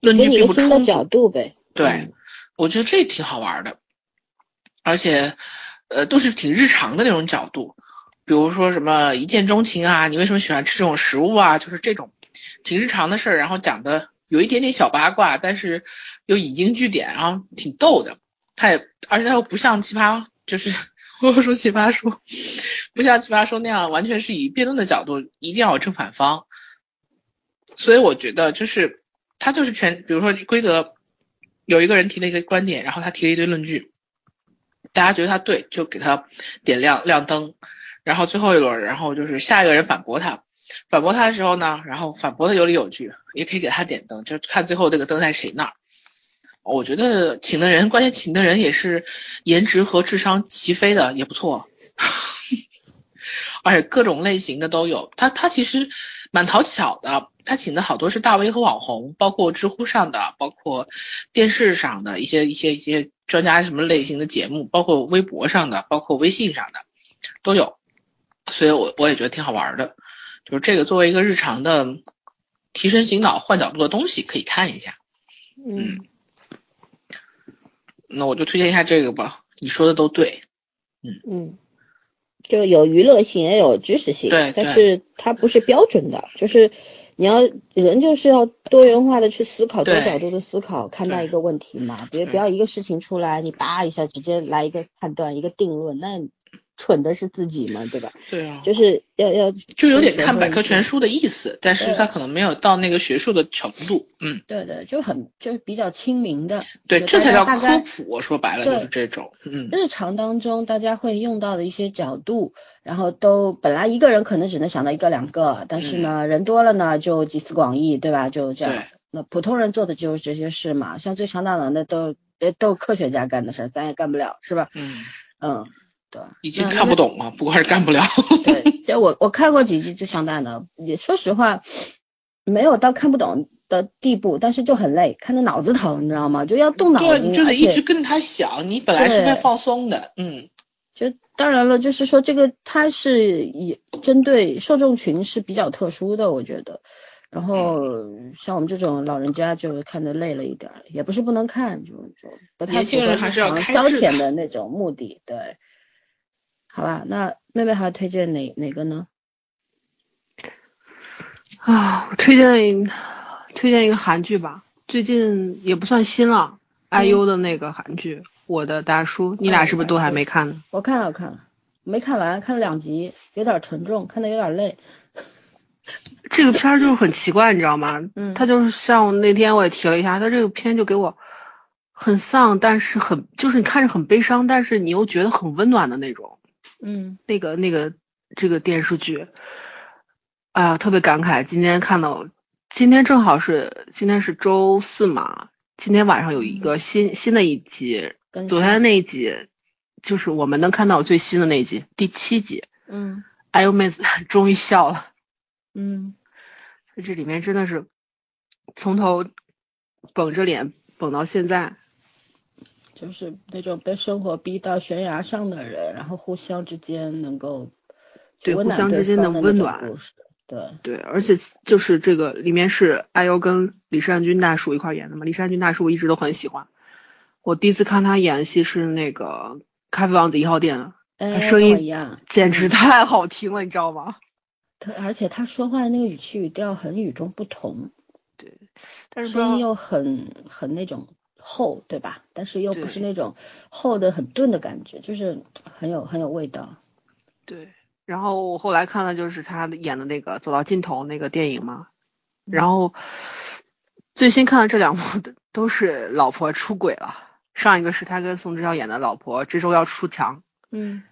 论据并不充足。角度呗。对，我觉得这挺好玩的，而且呃都是挺日常的那种角度，比如说什么一见钟情啊，你为什么喜欢吃这种食物啊，就是这种挺日常的事儿，然后讲的有一点点小八卦，但是又引经据典，然后挺逗的。他也，而且他又不像奇葩，就是我说奇葩说，不像奇葩说那样完全是以辩论的角度，一定要有正反方。所以我觉得就是他就是全，比如说规则，有一个人提了一个观点，然后他提了一堆论据，大家觉得他对，就给他点亮亮灯，然后最后一轮，然后就是下一个人反驳他，反驳他的时候呢，然后反驳的有理有据，也可以给他点灯，就看最后这个灯在谁那儿。我觉得请的人，关键请的人也是颜值和智商齐飞的，也不错，[laughs] 而且各种类型的都有。他他其实蛮讨巧的，他请的好多是大 V 和网红，包括知乎上的，包括电视上的一些一些一些专家什么类型的节目，包括微博上的，包括微信上的都有。所以我我也觉得挺好玩的，就是这个作为一个日常的提神醒脑、换角度的东西，可以看一下。嗯。那我就推荐一下这个吧，你说的都对，嗯嗯，就有娱乐性也有知识性，对，但是它不是标准的，就是你要人就是要多元化的去思考，多角度的思考看待一个问题嘛，别不要一个事情出来你叭一下直接来一个判断一个定论，那。蠢的是自己嘛，对吧？对啊，就是要要就有点看百科全书的意思，但是他可能没有到那个学术的程度，嗯，对对，就很就是比较亲民的，对，这才叫科普。说白了就是这种，嗯，日常当中大家会用到的一些角度，然后都本来一个人可能只能想到一个两个，但是呢人多了呢就集思广益，对吧？就这样。那普通人做的就是这些事嘛，像最强大脑的都都是科学家干的事儿，咱也干不了，是吧？嗯嗯。已经看不懂了，不过是干不了。对，我我看过几集《最强大脑》，也说实话，没有到看不懂的地步，但是就很累，看着脑子疼，你知道吗？就要动脑筋，就得一直跟着他想。你本来是在放松的，嗯。就当然了，就是说这个它是以针对受众群是比较特殊的，我觉得。然后像我们这种老人家就看得累了一点，也不是不能看，就就不太符合消遣的那种目的，对。好吧，那妹妹还要推荐哪哪个呢？啊，我推荐推荐一个韩剧吧，最近也不算新了，IU 的那个韩剧《我的大叔》，你俩是不是都还没看呢？我看了，我看了，没看完，看了两集，有点沉重，看的有点累。[laughs] 这个片儿就是很奇怪，你知道吗？嗯，他就是像那天我也提了一下，他这个片就给我很丧，但是很就是你看着很悲伤，但是你又觉得很温暖的那种。嗯，那个那个这个电视剧，哎呀，特别感慨。今天看到，今天正好是今天是周四嘛，今天晚上有一个新新的一集，昨天那一集就是我们能看到最新的那一集，第七集。嗯，哎呦妹子 [laughs] 终于笑了。嗯，这里面真的是从头绷着脸绷到现在。就是那种被生活逼到悬崖上的人，然后互相之间能够对互相之间的温暖对对，而且就是这个里面是阿优跟李善均大叔一块演的嘛，李善均大叔我一直都很喜欢，我第一次看他演戏是那个《咖啡王子一号店》，他声音简直太好听了，你知道吗？[laughs] 他而且他说话的那个语气语调很与众不同，对，但是声音又很很那种。厚，对吧？但是又不是那种厚的很钝的感觉，就是很有很有味道。对，然后我后来看了就是他演的那个《走到尽头》那个电影嘛，然后最新看的这两部都都是老婆出轨了，上一个是他跟宋智孝演的老婆这周要出墙，嗯，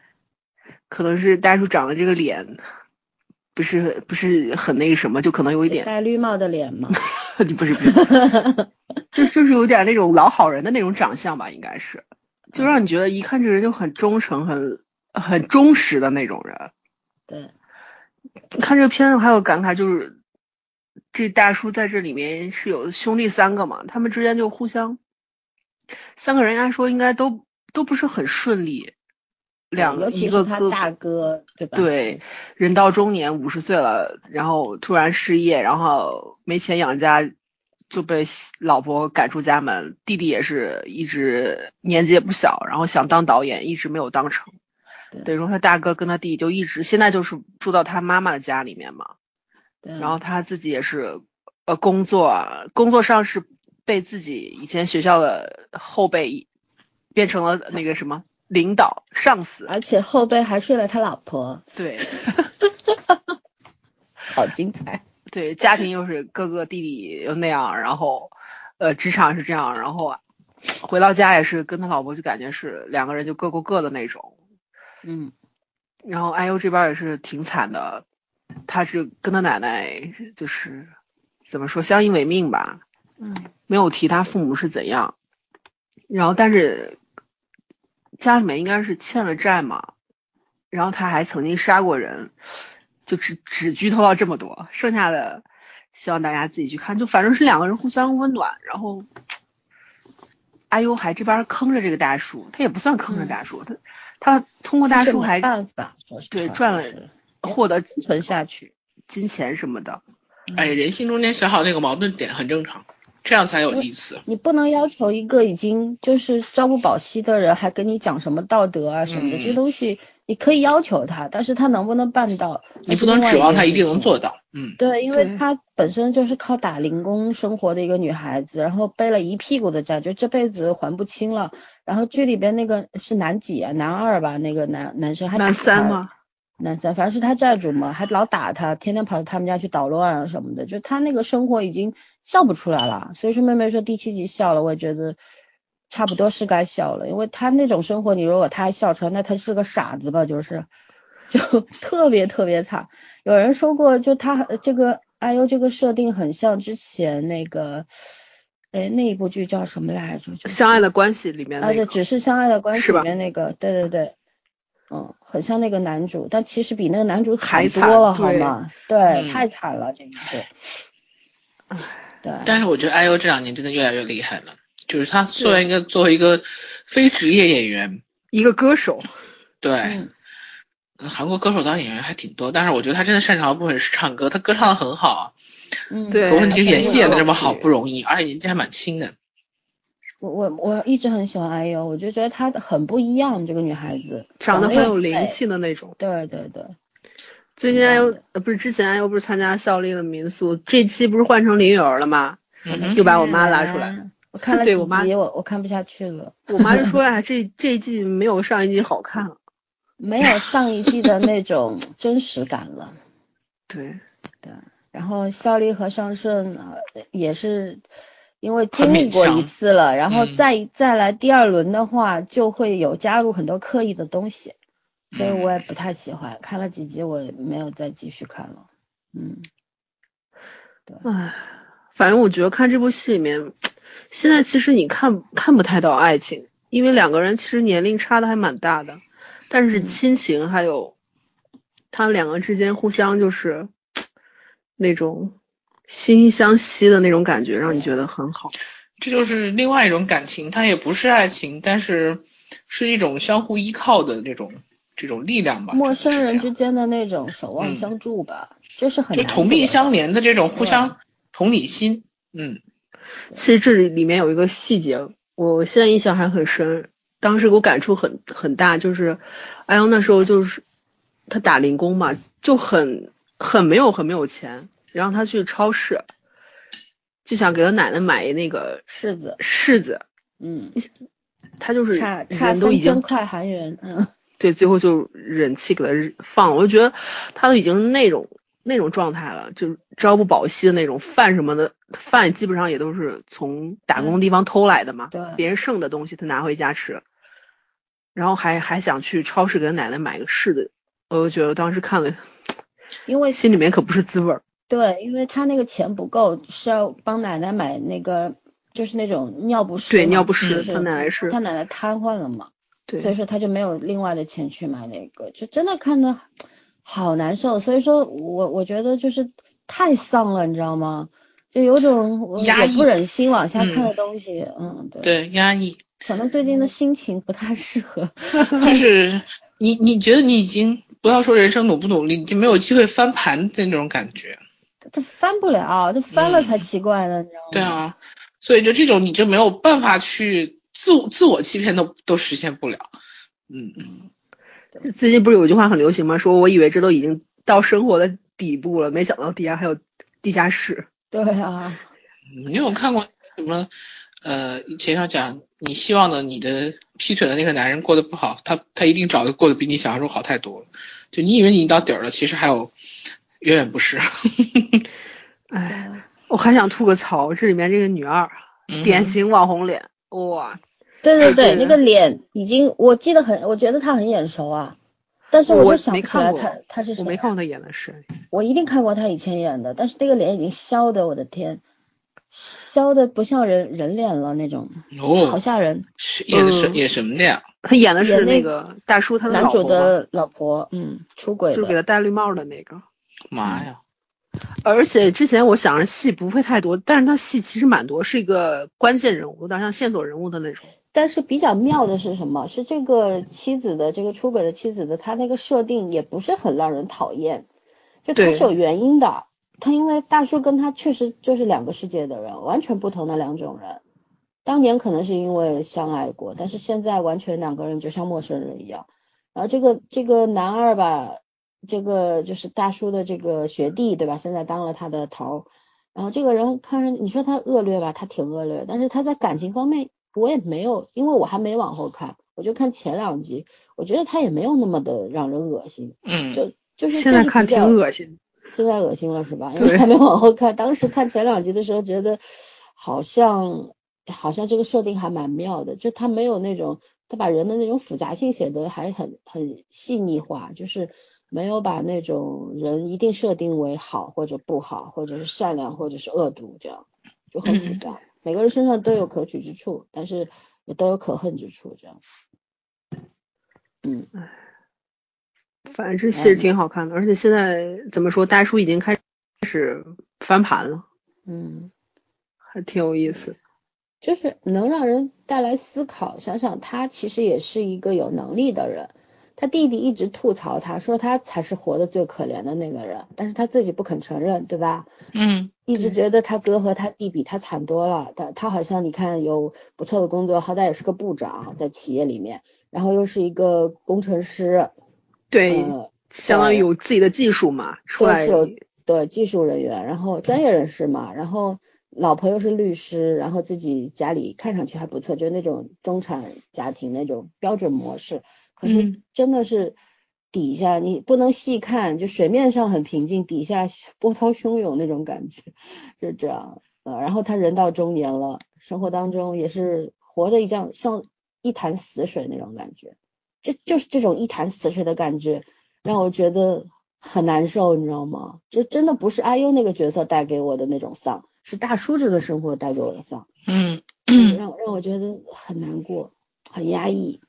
可能是大叔长的这个脸不是不是很那个什么，就可能有一点戴绿帽的脸嘛。[laughs] 不是不是，[laughs] 就就是有点那种老好人的那种长相吧，应该是，就让你觉得一看这人就很忠诚、很很忠实的那种人。对，看这个片子还有感慨，就是这大叔在这里面是有兄弟三个嘛，他们之间就互相三个人，按说应该都都不是很顺利，两尤个一个哥其是他大哥，对吧？对，人到中年五十岁了，然后突然失业，然后没钱养家，就被老婆赶出家门。弟弟也是一直年纪也不小，然后想当导演，一直没有当成。对等于说他大哥跟他弟弟就一直现在就是住到他妈妈的家里面嘛，对，然后他自己也是呃工作啊，工作上是被自己以前学校的后辈变成了那个什么领导上司，而且后背还睡了他老婆，对。[laughs] 好精彩。对，家庭又是哥哥弟弟又那样，然后，呃，职场是这样，然后回到家也是跟他老婆就感觉是两个人就各过各的那种，嗯，然后哎呦这边也是挺惨的，他是跟他奶奶就是怎么说相依为命吧，嗯，没有提他父母是怎样，然后但是家里面应该是欠了债嘛，然后他还曾经杀过人，就只只剧透到这么多，剩下的希望大家自己去看，就反正是两个人互相温暖，然后阿优还这边坑着这个大叔，他也不算坑着大叔，他他通过大叔还办法，对赚了获得生存下去。金钱什么的，哎，人性中间小小那个矛盾点很正常，这样才有意思。你不能要求一个已经就是朝不保夕的人，还跟你讲什么道德啊什么的，嗯这些东西你可以要求他，但是他能不能办到，你不能指望他一定能做到。嗯，对，因为对她本身就是靠打零工生活的一个女孩子，然后背了一屁股的债，就这辈子还不清了。然后剧里边那个是男几啊，男二吧，那个男男生还男三吗？男三，反正是他债主嘛，还老打他，天天跑到他们家去捣乱啊什么的，就他那个生活已经笑不出来了。所以说妹妹说第七集笑了，我也觉得差不多是该笑了，因为他那种生活，你如果他还笑出来，那他是个傻子吧，就是就 [laughs] 特别特别惨。有人说过，就他呃这个哎呦这个设定很像之前那个，哎那一部剧叫什么来着？就是相爱的关系里面啊，对，那个，只是相爱的关系里面那个，对对对，嗯，很像那个男主，但其实比那个男主还惨惨多了，好吗？对，嗯太惨了这一对。对，但是我觉得 IU 这两年真的越来越厉害了，就是他作为一个作为一个非职业演员，一个歌手，对，嗯韩国歌手当演员还挺多，但是我觉得他真的擅长的部分是唱歌，他歌唱的很好，嗯，对可问题是演戏演的这么好不容易，而且年纪还蛮轻的。我我我一直很喜欢 IU，我就觉得她很不一样，这个女孩子长得很有灵。气的那种。对对对，最近安优呃不是之前安优不是参加效力的民宿，这期不是换成林允儿了吗？嗯，又把我妈拉出来，我看 [laughs] 了几对我妈集，我我看不下去了，我妈就说 [laughs] 呀、这这一季没有上一季好看了。没有上一季的那种真实感了。[laughs] 对，对，然后效力和上顺呃也是因为经历过一次了，然后嗯再、再来第二轮的话，就会有加入很多刻意的东西，所以我也不太喜欢。看了几集，我也没有再继续看了。嗯，唉，反正我觉得看这部戏里面，现在其实你看看不太到爱情，因为两个人其实年龄差的还蛮大的，但是嗯亲情还有他们两个之间互相就是那种惺惺相惜的那种感觉，让你觉得很好。这就是另外一种感情，它也不是爱情，但是是一种相互依靠的这种这种力量吧。陌生人之间的那种守望嗯相助吧，这是很就同病相怜的这种互相同理心。嗯，其实这里里面有一个细节，我现在印象还很深，当时给我感触很很大，就是安阳那时候就是他打零工嘛，就很很没有很没有钱，然后他去超市就想给他奶奶买一那个柿子，柿子，嗯，他就是差差人都已经三千块韩元，嗯，对，最后就忍气给他放。我就觉得他都已经那种那种状态了，就是朝不保夕的那种饭什么的，饭基本上也都是从打工地方偷来的嘛，对别人剩的东西他拿回家吃，然后还还想去超市给他奶奶买个柿子，我就觉得当时看了因为心里面可不是滋味儿。对，因为他那个钱不够，是要帮奶奶买那个，就是那种尿不湿，对尿不湿就是他奶奶是他奶奶瘫痪了嘛，对所以，说他就没有另外的钱去买那个，就真的看的好难受。所以说我我觉得就是太丧了，你知道吗？就有种我压抑不忍心往下看嗯的东西，嗯，对，对，压抑，可能最近的心情不太适合。[laughs] 就是你你觉得你已经不要说人生努不努力，已经没有机会翻盘的那种感觉。他翻不了，他翻了嗯才奇怪呢，你知道吗？对啊，所以就这种你就没有办法去自我自我欺骗都都实现不了。嗯嗯，最近不是有句话很流行吗？说我以为这都已经到生活的底部了，没想到底下还有地下室。对啊，你有看过什么？呃，前上讲你希望的你的劈腿的那个男人过得不好，他他一定找的过得比你想象中好太多了。就你以为你到底儿了，其实还有远远不是。哎，我还想吐个槽，这里面这个女二，嗯典型网红脸，哇，对对对，那个脸已经我记得很，我觉得她很眼熟啊，但是我就想没看过不起来她她是谁啊。我没看过她演的是，我一定看过她以前演的，但是那个脸已经消的，我的天，消的不像人人脸了那种，哦好哦，吓人。是演的是嗯演什么的呀？她演的是那那个大叔他的男主的老婆，嗯，出轨就是给了。他戴绿帽的那个。妈呀！而且之前我想着戏不会太多，但是他戏其实蛮多，是一个关键人物，有点像线索人物的那种。但是比较妙的是什么？是这个妻子的这个出轨的妻子的，他那个设定也不是很让人讨厌，就他是有原因的。他因为大叔跟他确实就是两个世界的人，完全不同的两种人。当年可能是因为相爱过，但是现在完全两个人就像陌生人一样。然后这个这个男二吧，这个就是大叔的这个学弟对吧？现在当了他的头儿。然后这个人看着你说他恶劣吧，他挺恶劣，但是他在感情方面我也没有，因为我还没往后看，我就看前两集，我觉得他也没有那么的让人恶心，嗯，就就是现在看挺恶心。现在恶心了是吧？因为还没往后看，当时看前两集的时候，觉得好像好像这个设定还蛮妙的，就他没有那种他把人的那种复杂性写得还很很细腻化，就是没有把那种人一定设定为好或者不好，或者是善良或者是恶毒这样，就很复嗯杂。每个人身上都有可取之处，但是也都有可恨之处，这样。嗯，反正这戏是挺好看的，而且现在怎么说，大叔已经开始翻盘了，嗯。还挺有意思。就是能让人带来思考。想想他其实也是一个有能力的人，他弟弟一直吐槽他说他才是活得最可怜的那个人，但是他自己不肯承认，对吧？嗯一直觉得他哥和他弟比他惨多了，他他好像你看有不错的工作，好歹也是个部长在企业里面，然后又是一个工程师，对，呃，相当于有自己的技术嘛，出来对是有对技术人员，然后专业人士嘛，然后老婆又是律师，然后自己家里看上去还不错，就是那种中产家庭那种标准模式。可是嗯真的是底下你不能细看，就水面上很平静，底下波涛汹涌那种感觉，就是这样。呃，然后他人到中年了，生活当中也是活的一样像一潭死水那种感觉，这就是这种一潭死水的感觉，让我觉得很难受，你知道吗？这真的不是阿优那个角色带给我的那种丧，是大叔这个生活带给我的丧，嗯 [clears throat] 让让我觉得很难过，很压抑。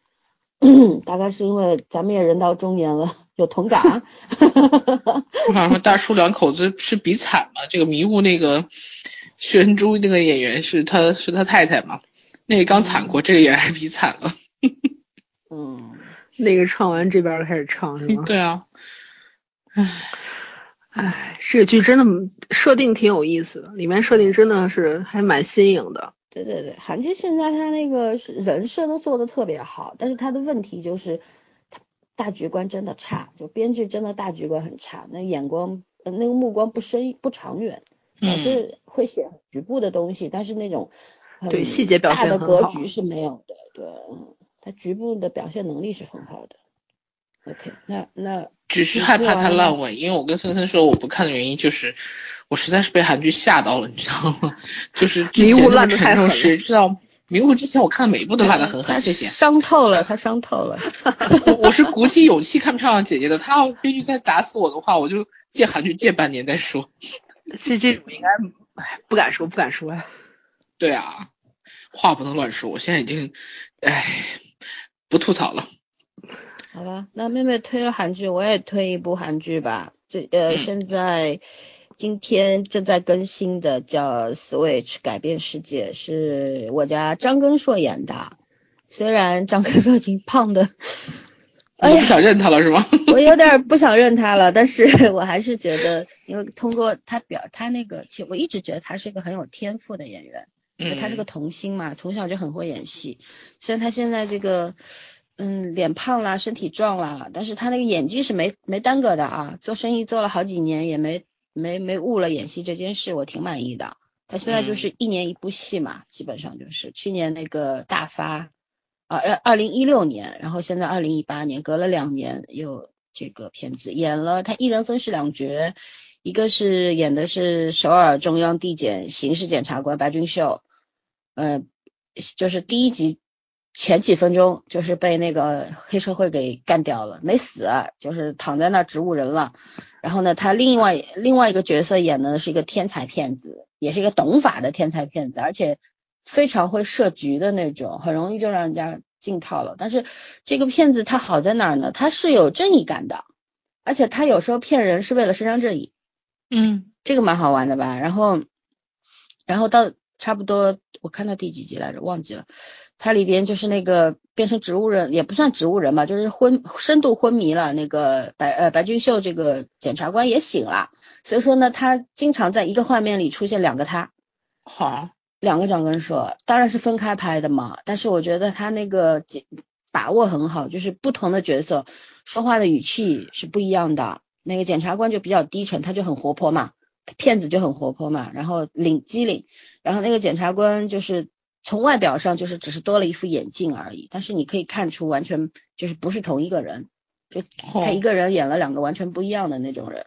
大概是因为咱们也人到中年了，有同感。[laughs] 我想说大叔两口子是比惨嘛？这个迷雾那个玄珠那个演员是他是他太太嘛？那个刚惨过，这个也还比惨了。[laughs] 嗯，那个唱完这边开始唱是吗？[laughs] 对啊，唉，唉，这个剧真的设定挺有意思的，里面设定真的是还蛮新颖的。对对对，韩剧现在他那个人设都做的特别好，但是他的问题就是他大局观真的差，就编剧真的大局观很差，那眼光呃那个目光不深不长远，老嗯是会写局部的东西，但是那种对细节表现大的格局是没有的，对，嗯他局部的表现能力是很好的。OK，那那只是害怕它烂尾，因为我跟森森说我不看的原因就是，我实在是被韩剧吓到了，你知道吗？就是迷雾那么烂得太狠知道迷雾之前我看的每一部都烂的很他狠，谢谢。伤透了，他伤透了。我我是鼓起勇气看漂亮姐姐的，他要编剧再打死我的话，我就借韩剧借半年再说。这这种应该，哎，不敢说，不敢说呀。对啊，话不能乱说，我现在已经，哎，不吐槽了。好吧，那妹妹推了韩剧，我也推一部韩剧吧。这呃，嗯现在今天正在更新的叫《Switch 改变世界》，是我家张根硕演的。虽然张根硕已经胖的，[laughs] 哎呀不，想认他了是吗？[laughs] 我有点不想认他了，但是我还是觉得，因为通过他表他那个，其实我一直觉得他是一个很有天赋的演员。因为他是个嗯童星嘛，从小就很会演戏。虽然他现在这个，嗯，脸胖啦，身体壮啦，但是他那个演技是没没耽搁的啊。做生意做了好几年，也没没没误了演戏这件事，我挺满意的。他现在就是一年一部戏嘛，基本上就是去年那个大发，啊，二二零一六年，然后现在二零一八年，隔了两年又这个片子演了，他一人分饰两角。一个是演的是首尔中央地检刑事检察官白俊秀，呃，就是第一集前几分钟就是被那个黑社会给干掉了，没死，就是躺在那植物人了。然后呢，他另外另外一个角色演的是一个天才骗子，也是一个懂法的天才骗子，而且非常会设局的那种，很容易就让人家进套了。但是这个骗子他好在哪儿呢？他是有正义感的，而且他有时候骗人是为了伸张正义。嗯这个蛮好玩的吧？然后，然后到差不多我看到第几集来着，忘记了。它里边就是那个变成植物人，也不算植物人吧，就是昏深度昏迷了。那个白呃白俊秀这个检察官也醒了，所以说呢，他经常在一个画面里出现两个他。好，两个长根说，当然是分开拍的嘛，但是我觉得他那个节把握很好，就是不同的角色说话的语气是不一样的。那个检察官就比较低沉，他就很活泼嘛，骗子就很活泼嘛，然后领机灵，然后那个检察官就是从外表上就是只是多了一副眼镜而已，但是你可以看出完全就是不是同一个人，就他一个人演了两个完全不一样的那种人，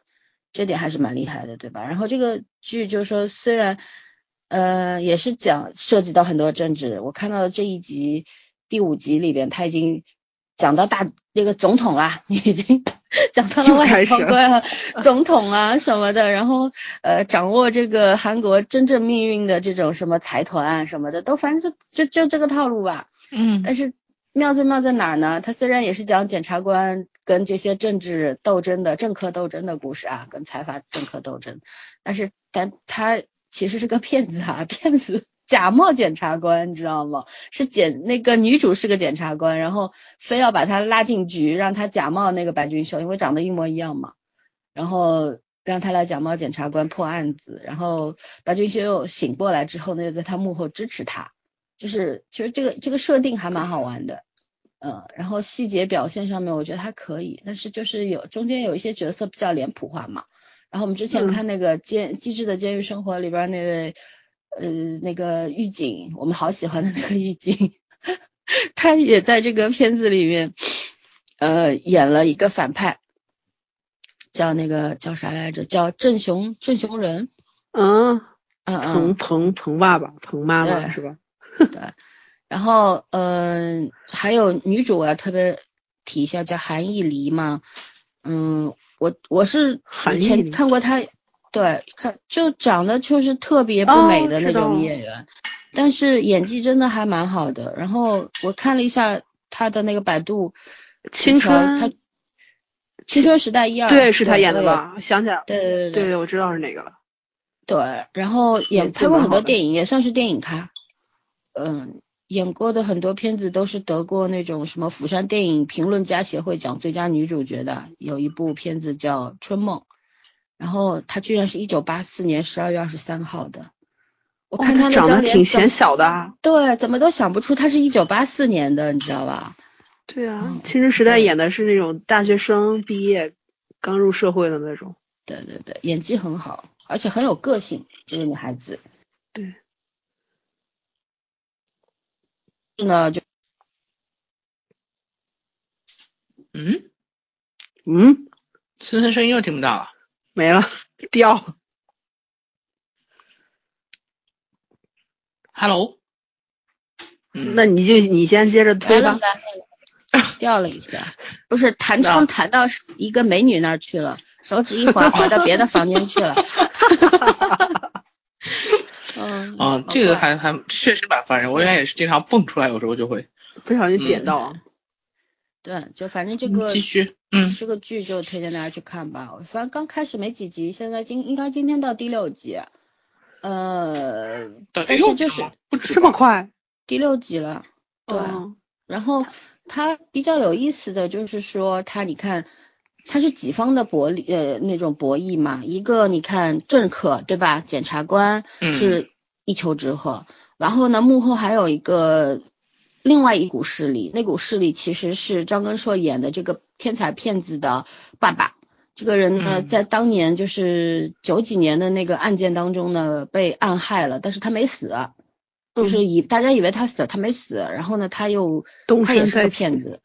这点还是蛮厉害的，对吧？然后这个剧就是说虽然。呃，也是讲涉及到很多政治。我看到的这一集第五集里边，他已经讲到大那个总统啦，[laughs] 已经讲到了外交官啊、总统啊什么的。然后呃，掌握这个韩国真正命运的这种什么财团啊什么的，都反正就就就这个套路吧。嗯但是妙在妙在哪儿呢？他虽然也是讲检察官跟这些政治斗争的政客斗争的故事啊，跟财阀政客斗争，但是但他。其实是个骗子啊，[laughs] 骗子假冒检察官，你知道吗？是检那个女主是个检察官，然后非要把她拉进局，让她假冒那个白俊秀，因为长得一模一样嘛，然后让她来假冒检察官破案子，然后白俊秀醒过来之后呢，又在他幕后支持他，就是其实这个这个设定还蛮好玩的，嗯，然后细节表现上面我觉得还可以，但是就是有中间有一些角色比较脸谱化嘛。然后我们之前看那个监《机智的监狱生活》里边那位呃那个狱警，我们好喜欢的那个狱警，[laughs] 他也在这个片子里面呃演了一个反派，叫那个叫啥来着？叫郑雄郑雄仁。嗯嗯嗯。彭彭彭爸爸彭妈妈是吧？对。[laughs] 然后嗯、呃，还有女主我要特别提一下，叫韩艺黎嘛。嗯。我我是以前看过她，对，看就长得就是特别不美的那种演员，哦、但是演技真的还蛮好的。然后我看了一下他的那个百度青春，他青春时代一二，对，是他演的吧？想起来，对对对对，我知道是哪个了。对，然后也拍过很多电影，也算是电影咖，嗯。演过的很多片子都是得过那种什么釜山电影评论家协会奖最佳女主角的，有一部片子叫《春梦》，然后她居然是一九八四年十二月二十三号的，我看她那张脸挺显小的、啊，对，怎么都想不出她是一九八四年的，你知道吧？对啊，嗯、青春时代演的是那种大学生毕业刚入社会的那种，对对对，演技很好，而且很有个性，这个女孩子，对。呢，就嗯？嗯，森森声音又听不到了。没了，掉。Hello，嗯，那你就你先接着来推吧。掉了一下，不是弹窗弹到一个美女那儿去了，手指一滑 [laughs] 滑到别的房间去了。[laughs] 嗯，哦，这个还还确实蛮烦人，我原来也是经常蹦出来，有时候就会。不小心点到啊。对，就反正这嗯个继续，嗯。这个剧就推荐大家去看吧。反正刚开始没几集，现在今应该今天到第六集，呃，但是就是不止这么快？第六集了。对，哦。然后它比较有意思的就是说，它你看，它是几方的博弈呃那种博弈嘛，一个你看政客对吧，检察官嗯。是一丘之貉，然后呢幕后还有一个另外一股势力，那股势力其实是张根硕演的这个天才骗子的爸爸。这个人呢，嗯。在当年就是九几年的那个案件当中呢，被暗害了，但是他没死，就是以大家以为他死了，他没死，然后呢，他又东他也是个骗子，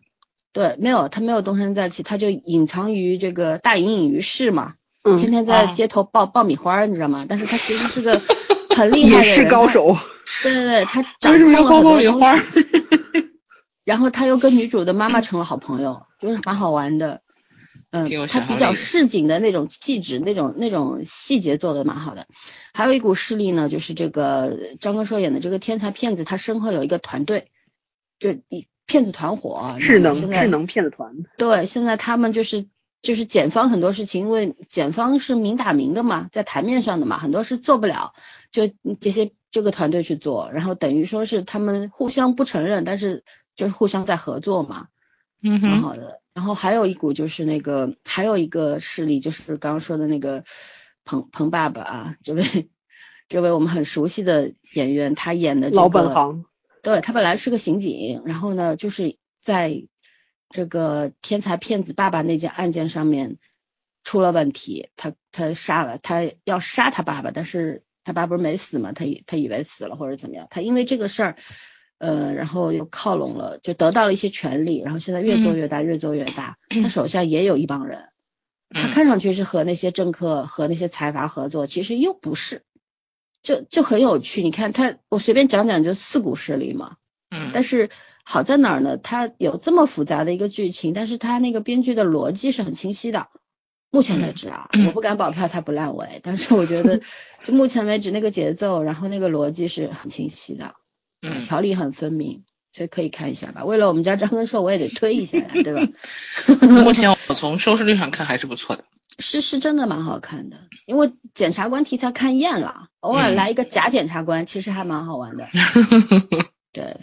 对，没有他没有东山再起，他就隐藏于这个大隐隐于市嘛，嗯，天天在啊。街头爆爆米花儿，你知道吗？但是他其实是个很厉害的人，他。是高手。对对对，他掌为什么要控了爆爆米花？[laughs] 然后他又跟女主的妈妈成了好朋友，就是蛮好玩的。嗯，他比较市井的那种气质，那种那种细节做的蛮好的。还有一股势力呢，就是这个张根硕演的这个天才骗子，他身后有一个团队，就一骗子团伙啊，智能现在智能骗子团。对，现在他们就是就是检方很多事情，因为检方是明打明的嘛，在台面上的嘛，很多事做不了，就这些这个团队去做，然后等于说是他们互相不承认，但是就是互相在合作嘛，嗯哼，蛮好的。然后还有一股就是那个还有一个势力，就是刚刚说的那个彭彭爸爸啊，这位这位我们很熟悉的演员，他演的、这个、老本行。对他本来是个刑警，然后呢，就是在这个天才骗子爸爸那件案件上面出了问题，他他杀了他要杀他爸爸，但是他爸不是没死吗，他以他以为死了或者怎么样，他因为这个事儿，呃，然后又靠拢了，就得到了一些权利，然后现在越做越大，越做越大，[clears throat] 他手下也有一帮人，他嗯看上去是和那些政客和那些财阀合作，其实又不是。就就很有趣，你看他，我随便讲讲就四股势力嘛，嗯但是好在哪儿呢？他有这么复杂的一个剧情，但是他那个编剧的逻辑是很清晰的。目前为止啊，嗯我不敢保票它不烂尾，但是我觉得 [laughs] 就目前为止那个节奏，然后那个逻辑是很清晰的，嗯，条理很分明，所以可以看一下吧。为了我们家张根硕，我也得推一下呀，对吧？[laughs] 目前我从收视率上看还是不错的。是是真的蛮好看的，因为检察官题材看厌了，偶尔嗯来一个假检察官，其实还蛮好玩的。[laughs] 对，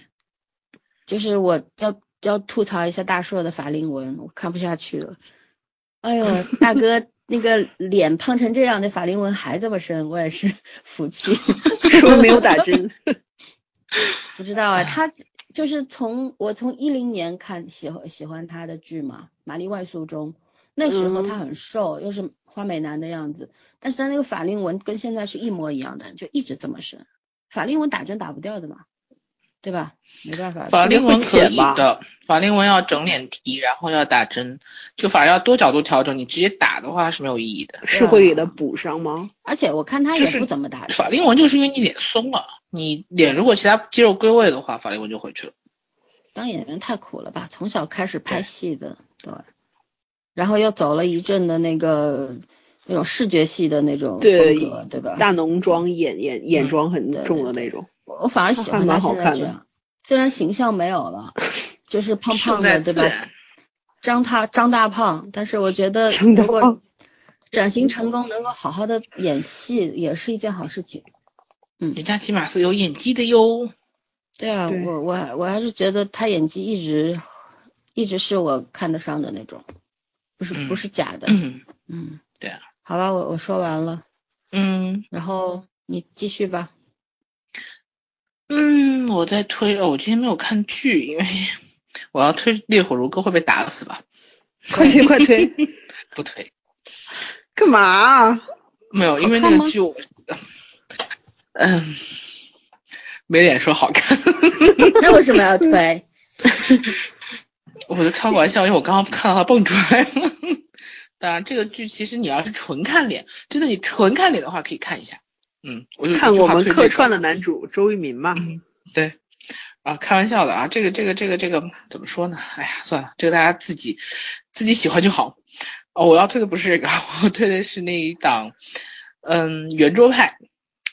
就是我要要吐槽一下大硕的法令纹，我看不下去了。哎呦，大哥那个脸胖成这样的法令纹还这么深，我也是 [laughs] 服气。说明没有打针。[laughs] 不知道啊，他就是从我从一零年看喜欢喜欢他的剧嘛，《玛丽外宿中》，那时候嗯他很瘦，又是花美男的样子，但是他那个法令纹跟现在是一模一样的，就一直这么深。法令纹打针打不掉的嘛，对吧？没办法，法令纹可以的，法令纹要整脸提，然后要打针，就反正要多角度调整，你直接打的话是没有意义的。是会给他补上吗？而且我看他也不怎么打针。法令纹就是因为你脸松了，你脸如果其他肌肉归位的话，法令纹就回去了。当演员太苦了吧？从小开始拍戏的，对，然后又走了一阵的那个那种视觉系的那种对风格，对吧？大浓妆、眼眼眼嗯妆很重的那种。我我反而喜欢他现在这样，虽然形象没有了，就是胖胖的，对吧？张他张大胖，但是我觉得如果转型成功，能够好好的演戏，也是一件好事情。嗯人家起码是有演技的哟。对啊，对我我我还是觉得他演技一直一直是我看得上的那种，不是不嗯是假的。嗯嗯，对啊。好吧，我我说完了，嗯然后你继续吧。嗯，我在推哦，我今天没有看剧，因为我要推《烈火如歌》会被打死吧？快推快推！[laughs] 不推，干嘛啊？没有，因为那个剧我，嗯，没脸说好看。[laughs] 那为什么要推？[laughs] 我就开个玩笑，因为我刚刚看到他蹦出来了。当然，这个剧其实你要是纯看脸，真的你纯看脸的话，可以看一下。嗯，我就看我们客串的男主周渝民嘛。嗯，对。啊，开玩笑的啊，这个这个这个这个怎么说呢？哎呀，算了，这个大家自己自己喜欢就好。哦，我要推的不是这个，我推的是那一档，嗯，圆桌派。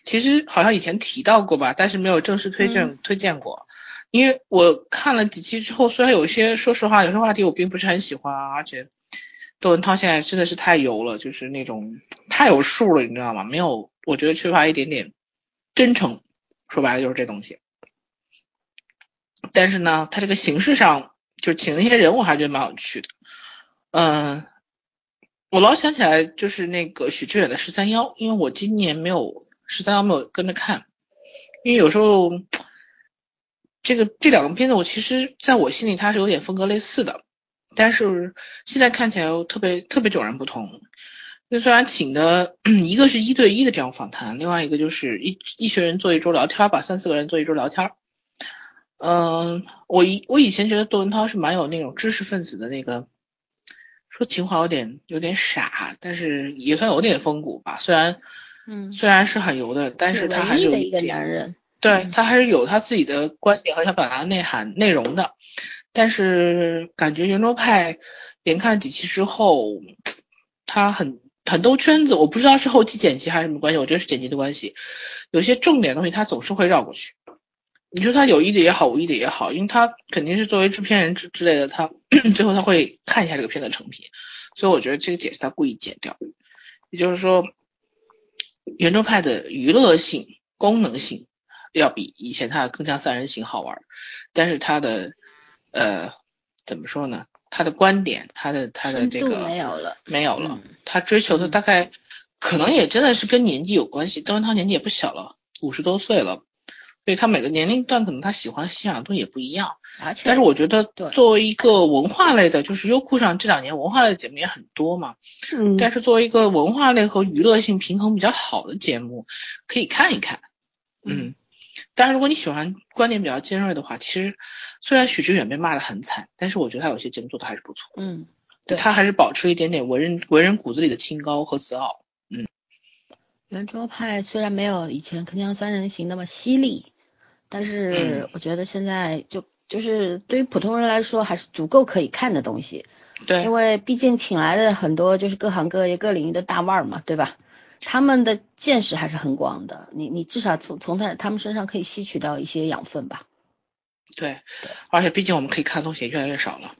其实好像以前提到过吧，但是没有正式推荐推荐过。因为我看了几期之后，虽然有一些，说实话，有些话题我并不是很喜欢，而且窦文涛现在真的是太油了，就是那种太有数了，你知道吗？没有，我觉得缺乏一点点真诚。说白了就是这东西。但是呢，他这个形式上，就请那些人，我还觉得蛮有趣的。嗯，我老想起来就是那个许志远的十三幺，因为我今年没有十三幺没有跟着看，因为有时候。这个这两个片子，我其实在我心里它是有点风格类似的，但是现在看起来又特别特别迥然不同。那虽然请的 [clears throat] 一个是一对一的这样访谈，另外一个就是一一群人坐一桌聊天，把三四个人坐一桌聊天。嗯，我以我以前觉得窦文涛是蛮有那种知识分子的那个，说情话有点有点傻，但是也算有点风骨吧。虽然嗯虽然是很油的，但是他还是有一个男人。对他还是有他自己的观点和想表达的内涵内容的，但是感觉圆桌派连看几期之后，他很很多圈子，我不知道是后期剪辑还是什么关系，我觉得是剪辑的关系，有些重点东西它总是会绕过去。你说他有意的也好，无意的也好，因为他肯定是作为制片人之之类的，他 [clears throat] 最后他会看一下这个片的成品，所以我觉得这个剪是他故意剪掉。也就是说，圆桌派的娱乐性、功能性。要比以前他更加三人行好玩，但是他的呃怎么说呢？他的观点，他的他的这个没有了，没有了。他追求的大概可能也真的是跟年纪有关系。窦文涛年纪也不小了，五十多岁了，所以他每个年龄段可能他喜欢欣赏的东西也不一样。而且，但是我觉得作为一个文化类的，就是优酷上这两年文化类的节目也很多嘛。嗯。但是作为一个文化类和娱乐性平衡比较好的节目，可以看一看。嗯。但是如果你喜欢观点比较尖锐的话，其实虽然许知远被骂的很惨，但是我觉得他有些节目做的还是不错。嗯，对他还是保持一点点文人文人骨子里的清高和自傲。嗯，圆桌派虽然没有以前《铿锵三人行》那么犀利，但是我觉得现在就就是对于普通人来说还是足够可以看的东西。对，因为毕竟请来的很多就是各行各业各领域的大腕儿嘛，对吧？他们的见识还是很广的，你你至少从从他他们身上可以吸取到一些养分吧。对，而且毕竟我们可以看的东西也越来越少了。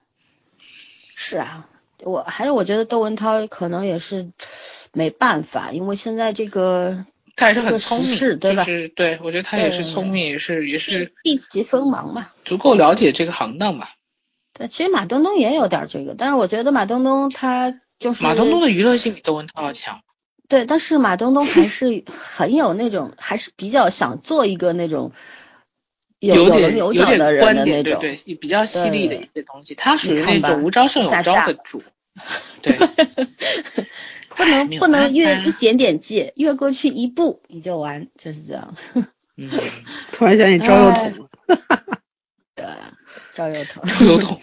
是啊，我还有我觉得窦文涛可能也是没办法，因为现在这个他也是很聪明，对吧？对，我觉得他也是聪明，也是也是避其锋芒嘛，足够了解这个行当吧。对，其实马东东也有点这个，但是我觉得马东东他就是马东东的娱乐性比窦文涛要强。对，但是马东东还是很有那种，还是比较想做一个那种有有棱有点的人的那种，对对，比较犀利的一些东西。他属于那种无招胜有招的主，[laughs] 对，不能不能越一点点界，越过去一步你就完，就是这样。嗯，[laughs] 突然想起赵又统，[laughs] 对，赵又统，赵又统。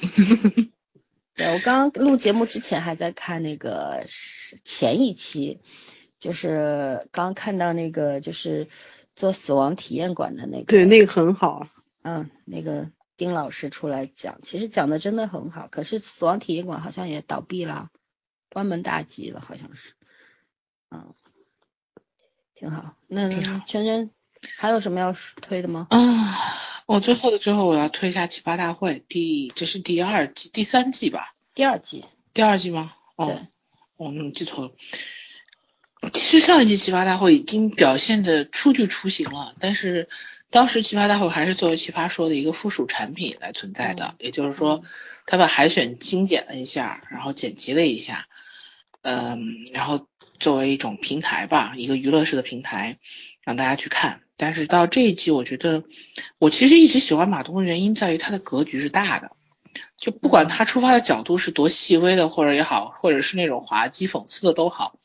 对我刚刚录节目之前还在看那个前一期，就是刚看到那个就是做死亡体验馆的那个，对，那个很好。嗯，那个丁老师出来讲，其实讲的真的很好。可是死亡体验馆好像也倒闭了，关门大吉了，好像是。嗯，挺好。那圈圈还有什么要推的吗？啊。我最后的最后，我要推一下《奇葩大会》第，这是第二季、第三季吧？第二季，第二季吗？哦，哦，那记错了。其实上一季《奇葩大会》已经表现的初具雏形了，但是当时《奇葩大会》还是作为《奇葩说》的一个附属产品来存在的，也就是说，他把海选精简了一下，然后剪辑了一下，嗯，然后作为一种平台吧，一个娱乐式的平台，让大家去看。但是到这一季，我觉得我其实一直喜欢马东的原因在于他的格局是大的，就不管他出发的角度是多细微的，或者也好，或者是那种滑稽讽刺的都好，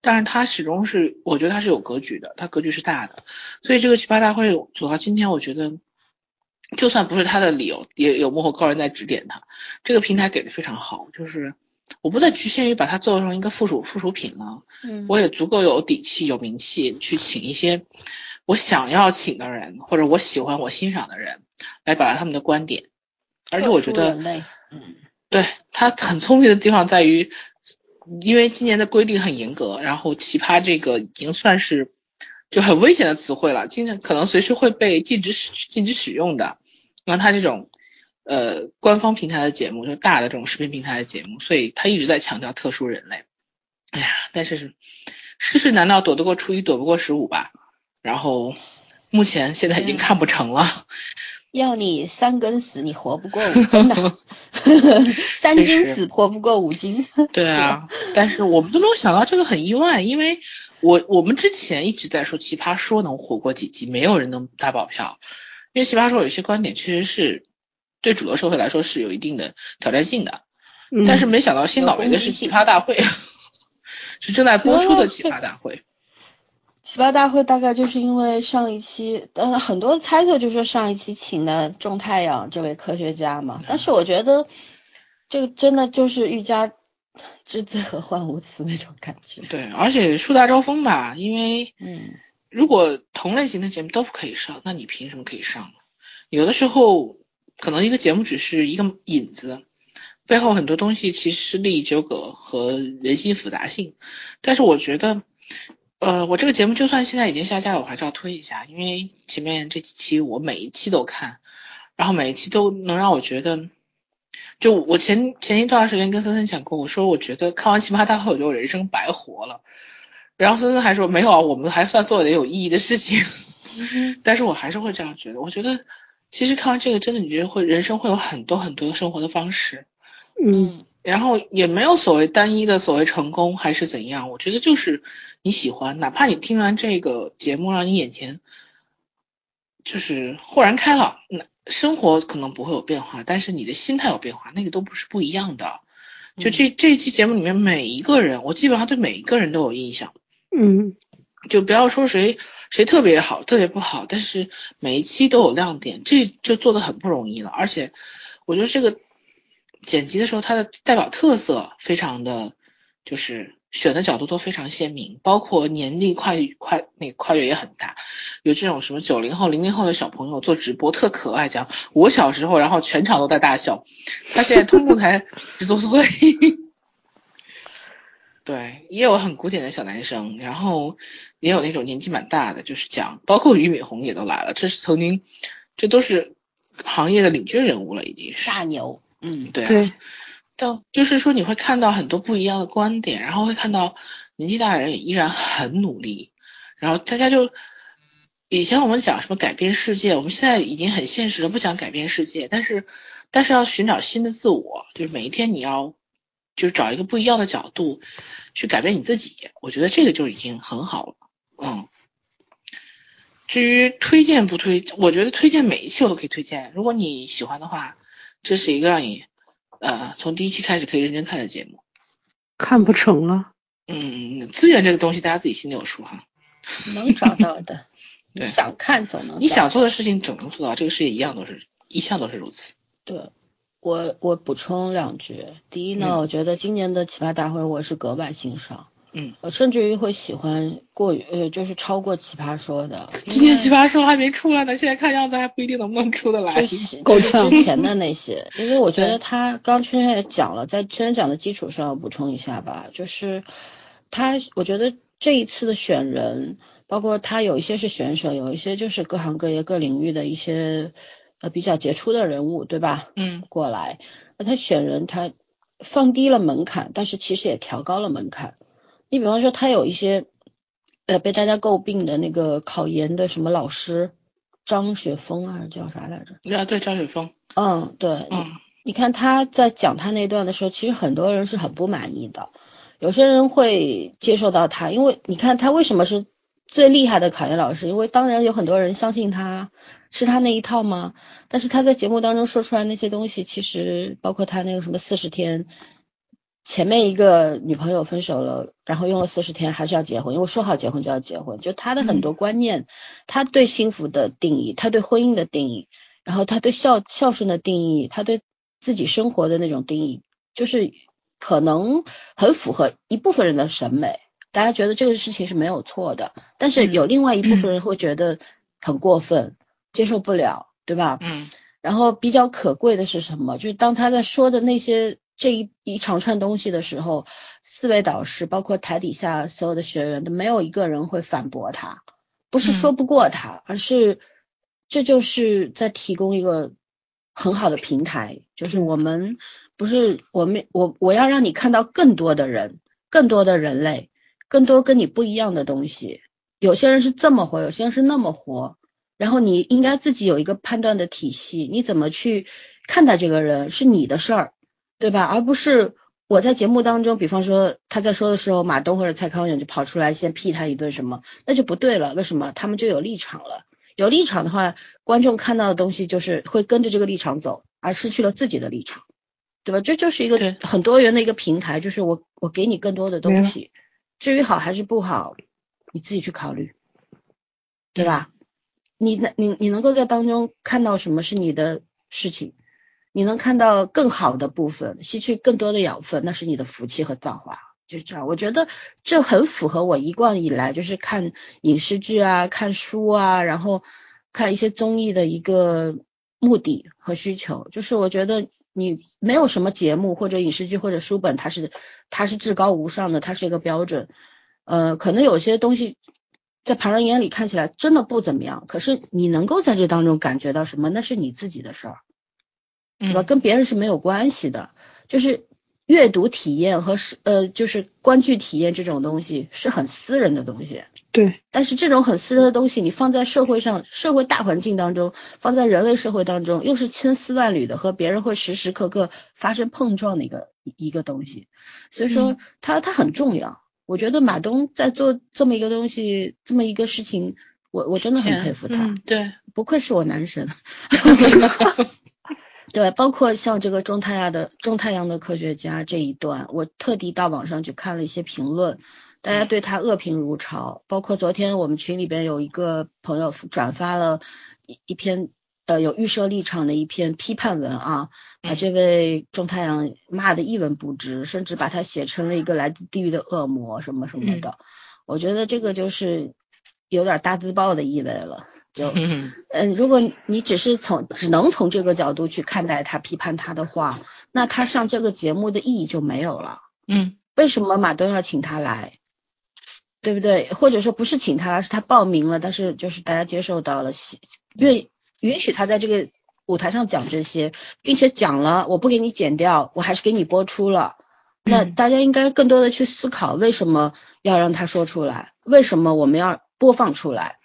但是他始终是，我觉得他是有格局的，他格局是大的，所以这个奇葩大会走到今天，我觉得就算不是他的理由，也有幕后高人在指点他，这个平台给的非常好，就是我不再局限于把它做成一个附属附属品了，嗯，我也足够有底气、有名气去请一些我想要请的人，或者我喜欢、我欣赏的人来表达他们的观点，而且我觉得，嗯，对他很聪明的地方在于。因为今年的规定很严格，然后奇葩这个已经算是就很危险的词汇了，今年可能随时会被禁止使禁止使用的。然后他这种呃官方平台的节目，就大的这种视频平台的节目，所以他一直在强调特殊人类。哎呀，但是世事难道躲得过初一，躲不过十五吧？然后目前现在已经看不成了。[laughs] 要你三更死，你活不过五更的。[laughs] [laughs] 三斤死，活不过五斤。对啊，但是我们都没有想到这个很意外，因为我我们之前一直在说奇葩说能活过几集，没有人能打保票，因为奇葩说有些观点确实是对主流社会来说是有一定的挑战性的。但是没想到新倒霉的是奇葩大会，[laughs] 是正在播出的奇葩大会。奇葩大会大概就是因为上一期，呃，很多猜测就说上一期请的种太阳这位科学家嘛，但是我觉得这个真的就是欲加之罪何患无辞那种感觉。对，而且树大招风吧，因为嗯，如果同类型的节目都不可以上，那你凭什么可以上呢？有的时候可能一个节目只是一个引子，背后很多东西其实是利益纠葛和人心复杂性，但是我觉得。呃，我这个节目就算现在已经下架了，我还是要推一下，因为前面这几期我每一期都看，然后每一期都能让我觉得，就我前前一段时间跟森森讲过，我说我觉得看完奇葩大会，我觉得我人生白活了，然后森森还说没有啊，我们还算做了点有意义的事情，但是我还是会这样觉得，我觉得其实看完这个真的，你觉得会人生会有很多很多生活的方式，嗯。然后也没有所谓单一的所谓成功还是怎样，我觉得就是你喜欢，哪怕你听完这个节目让你眼前就是豁然开朗，那生活可能不会有变化，但是你的心态有变化，那个都不是不一样的。就这这一期节目里面每一个人，我基本上对每一个人都有印象。嗯，就不要说谁谁特别好，特别不好，但是每一期都有亮点，这就做的很不容易了。而且我觉得这个。剪辑的时候，它的代表特色非常的，就是选的角度都非常鲜明，包括年龄跨跨那个跨越也很大，有这种什么九零后、零零后的小朋友做直播特可爱，讲我小时候，然后全场都在大笑。他现在通共才十多岁，[laughs] 对，也有很古典的小男生，然后也有那种年纪蛮大的，就是讲，包括俞敏洪也都来了，这是曾经，这都是行业的领军人物了，已经是大牛。嗯，对啊，但就是说你会看到很多不一样的观点，然后会看到年纪大的人也依然很努力，然后大家就以前我们讲什么改变世界，我们现在已经很现实了，不讲改变世界，但是但是要寻找新的自我，就是每一天你要就是找一个不一样的角度去改变你自己，我觉得这个就已经很好了，嗯。至于推荐不推，我觉得推荐每一期我都可以推荐，如果你喜欢的话。这是一个让你呃从第一期开始可以认真看的节目，看不成了。嗯，资源这个东西大家自己心里有数哈。能找到的，[laughs] 你想看总能。你想做的事情总能做到，这个世界一样都是一向都是如此。对，我我补充两句。第一呢，我觉得今年的奇葩大会我是格外欣赏。嗯，我甚至于会喜欢过于呃，就是超过奇葩说的。今年奇葩说还没出来呢，现在看样子还不一定能不能出得来。就是之前的那些，因为我觉得他刚圈圈也讲了，在圈圈讲的基础上补充一下吧，就是他，我觉得这一次的选人，包括他有一些是选手，有一些就是各行各业各领域的一些呃比较杰出的人物，对吧？嗯，过来，那他选人他放低了门槛，但是其实也调高了门槛。你比方说，他有一些呃被大家诟病的那个考研的什么老师张雪峰还是叫啥来着？啊，对，张雪峰。嗯，对。嗯。你看他在讲他那段的时候，其实很多人是很不满意的。有些人会接受到他，因为你看他为什么是最厉害的考研老师？因为当然有很多人相信他是他那一套吗？但是他在节目当中说出来那些东西，其实包括他那个什么四十天。前面一个女朋友分手了，然后用了四十天还是要结婚，因为说好结婚就要结婚，就他的很多观念，他对幸福的定义，他对婚姻的定义，然后他对孝孝顺的定义，他对自己生活的那种定义，就是可能很符合一部分人的审美，大家觉得这个事情是没有错的，但是有另外一部分人会觉得很过分，接受不了，对吧？嗯。然后比较可贵的是什么？就是当他在说的那些这一一长串东西的时候，四位导师包括台底下所有的学员都没有一个人会反驳他，不是说不过他，而是这就是在提供一个很好的平台，就是我们不是我们我我要让你看到更多的人，更多的人类，更多跟你不一样的东西。有些人是这么活，有些人是那么活。然后你应该自己有一个判断的体系，你怎么去看待这个人是你的事儿，对吧？而不是我在节目当中，比方说他在说的时候，马东或者蔡康永就跑出来先批他一顿什么，那就不对了。为什么？他们就有立场了。有立场的话，观众看到的东西就是会跟着这个立场走，而失去了自己的立场，对吧？这就是一个很多元的一个平台，就是我我给你更多的东西，至于好还是不好，你自己去考虑，对吧？你能你你能够在当中看到什么是你的事情，你能看到更好的部分，吸取更多的养分，那是你的福气和造化，就是这样。我觉得这很符合我一贯以来就是看影视剧啊、看书啊，然后看一些综艺的一个目的和需求。就是我觉得你没有什么节目或者影视剧或者书本，它是它是至高无上的，它是一个标准。呃，可能有些东西。在旁人眼里看起来真的不怎么样，可是你能够在这当中感觉到什么，那是你自己的事儿，对吧？跟别人是没有关系的。就是阅读体验和是呃，就是观剧体验这种东西是很私人的东西。对。但是这种很私人的东西，你放在社会上、社会大环境当中，放在人类社会当中，又是千丝万缕的和别人会时时刻刻发生碰撞的一个一个东西。所以说，它它很重要。我觉得马东在做这么一个东西，这么一个事情，我我真的很佩服他。对，不愧是我男神。[laughs] [laughs] 对，包括像这个中太阳的中太阳的科学家这一段，我特地到网上去看了一些评论，大家对他恶评如潮。包括昨天我们群里边有一个朋友转发了一一篇。呃，有预设立场的一篇批判文啊，把这位中太阳骂的一文不值，甚至把他写成了一个来自地狱的恶魔什么什么的。我觉得这个就是有点大字报的意味了。就嗯，[laughs] 如果你只是从只能从这个角度去看待他、批判他的话，那他上这个节目的意义就没有了。嗯，为什么马东要请他来？对不对？或者说不是请他来，是他报名了，但是就是大家接受到了，愿意。允许他在这个舞台上讲这些，并且讲了，我不给你剪掉，我还是给你播出了。那大家应该更多的去思考，为什么要让他说出来？为什么我们要播放出来？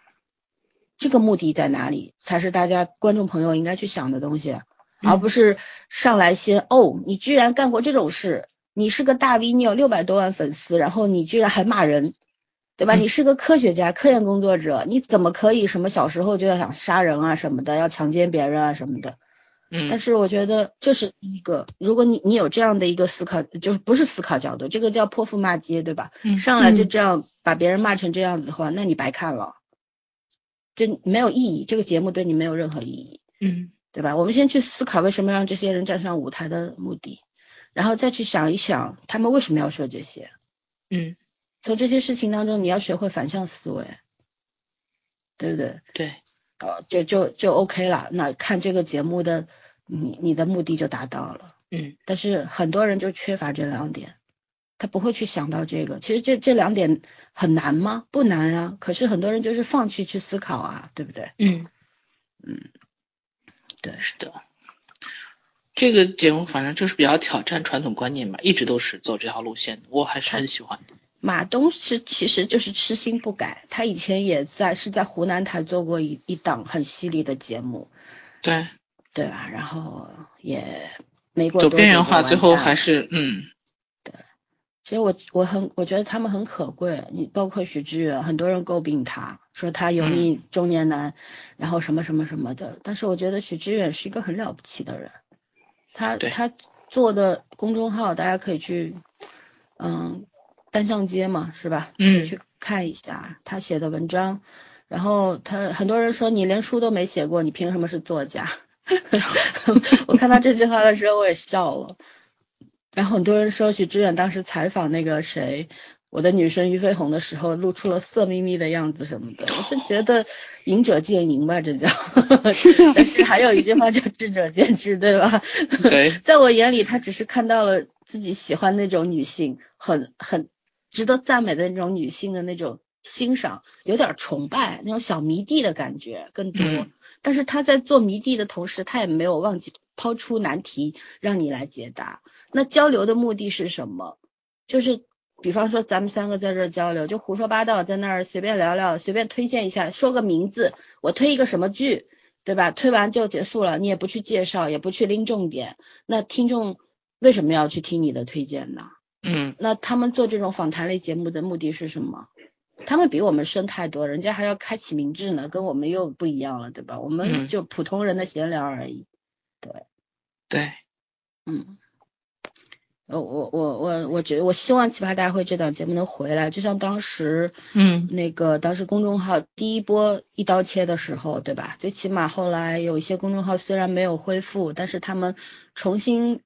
这个目的在哪里？才是大家观众朋友应该去想的东西，而不是上来先哦，你居然干过这种事，你是个大 V，你有六百多万粉丝，然后你居然还骂人。对吧？你是个科学家、科研工作者，你怎么可以什么小时候就要想杀人啊什么的，要强奸别人啊什么的？嗯。但是我觉得这是一个，如果你你有这样的一个思考，就是不是思考角度，这个叫泼妇骂街，对吧？嗯。上来就这样把别人骂成这样子的话，那你白看了，这没有意义，这个节目对你没有任何意义。嗯。对吧？我们先去思考为什么让这些人站上舞台的目的，然后再去想一想他们为什么要说这些。嗯。从这些事情当中，你要学会反向思维，对不对？对，哦，就就就 OK 了。那看这个节目的，你你的目的就达到了。嗯。但是很多人就缺乏这两点，他不会去想到这个。其实这这两点很难吗？不难啊。可是很多人就是放弃去思考啊，对不对？嗯嗯，对，是的。这个节目反正就是比较挑战传统观念嘛，一直都是走这条路线，我还是很喜欢的。马东是其实就是痴心不改，他以前也在是在湖南台做过一一档很犀利的节目，对对吧？然后也没过走边缘化，最后还是嗯，对。其实我我很我觉得他们很可贵，你包括许知远，很多人诟病他说他油腻中年男，然后什么什么什么的，但是我觉得许知远是一个很了不起的人，他他做的公众号，大家可以去，嗯，单向街嘛，是吧？嗯去看一下他写的文章。然后他很多人说你连书都没写过，你凭什么是作家？[laughs] [laughs] 我看到这句话的时候我也笑了。然后很多人说许志远当时采访那个谁，我的女神俞飞鸿的时候，露出了色眯眯的样子什么的，我是觉得仁者见仁吧，这叫。[laughs] 但是还有一句话叫智者见智，对吧？对，[laughs] 在我眼里，他只是看到了自己喜欢那种女性，很很值得赞美的那种女性的那种欣赏，有点崇拜，那种小迷弟的感觉更多。嗯但是他在做迷弟的同时，他也没有忘记抛出难题让你来解答。那交流的目的是什么？就是比方说咱们三个在这儿交流，就胡说八道，在那儿随便聊聊，随便推荐一下，说个名字，我推一个什么剧，对吧？推完就结束了，你也不去介绍，也不去拎重点，那听众为什么要去听你的推荐呢？嗯那他们做这种访谈类节目的目的是什么？他们比我们深太多，人家还要开启明智呢，跟我们又不一样了，对吧？我们嗯就普通人的闲聊而已。对，对。嗯，我，我我我我觉得我希望奇葩大会这档节目能回来，就像当时嗯。那个当时公众号第一波一刀切的时候，对吧？最起码后来有一些公众号虽然没有恢复，但是他们重新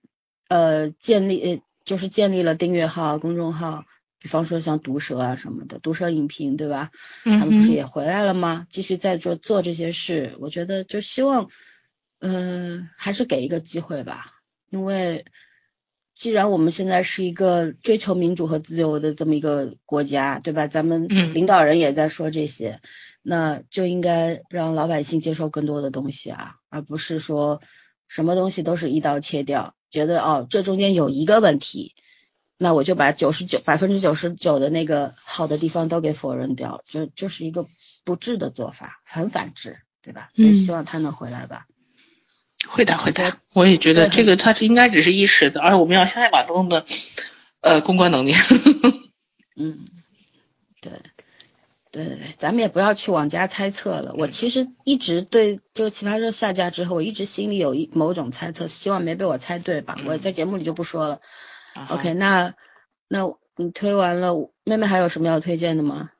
呃建立，呃就是建立了订阅号、公众号，比方说像毒舌啊什么的，毒舌影评，对吧？他们不是嗯也回来了吗？继续在做做这些事，我觉得就希望，嗯、还是给一个机会吧，因为既然我们现在是一个追求民主和自由的这么一个国家，对吧？咱们嗯领导人也在说这些，那就应该让老百姓接受更多的东西啊，而不是说什么东西都是一刀切掉，觉得哦这中间有一个问题。那我就把九十九百分之九十九的那个好的地方都给否认掉，就就是一个不智的做法，很反智，对吧？所以嗯希望他能回来吧。会的会的，我也觉得这个它是应该只是一时的，而且我们要相信马东的呃公关能力。[laughs] 嗯，对，对对对，咱们也不要去往家猜测了。我其实一直对这个奇葩说下架之后，我一直心里有一某种猜测，希望没被我猜对吧？我在节目里就不说了。啊 OK，那那你推完了，妹妹还有什么要推荐的吗？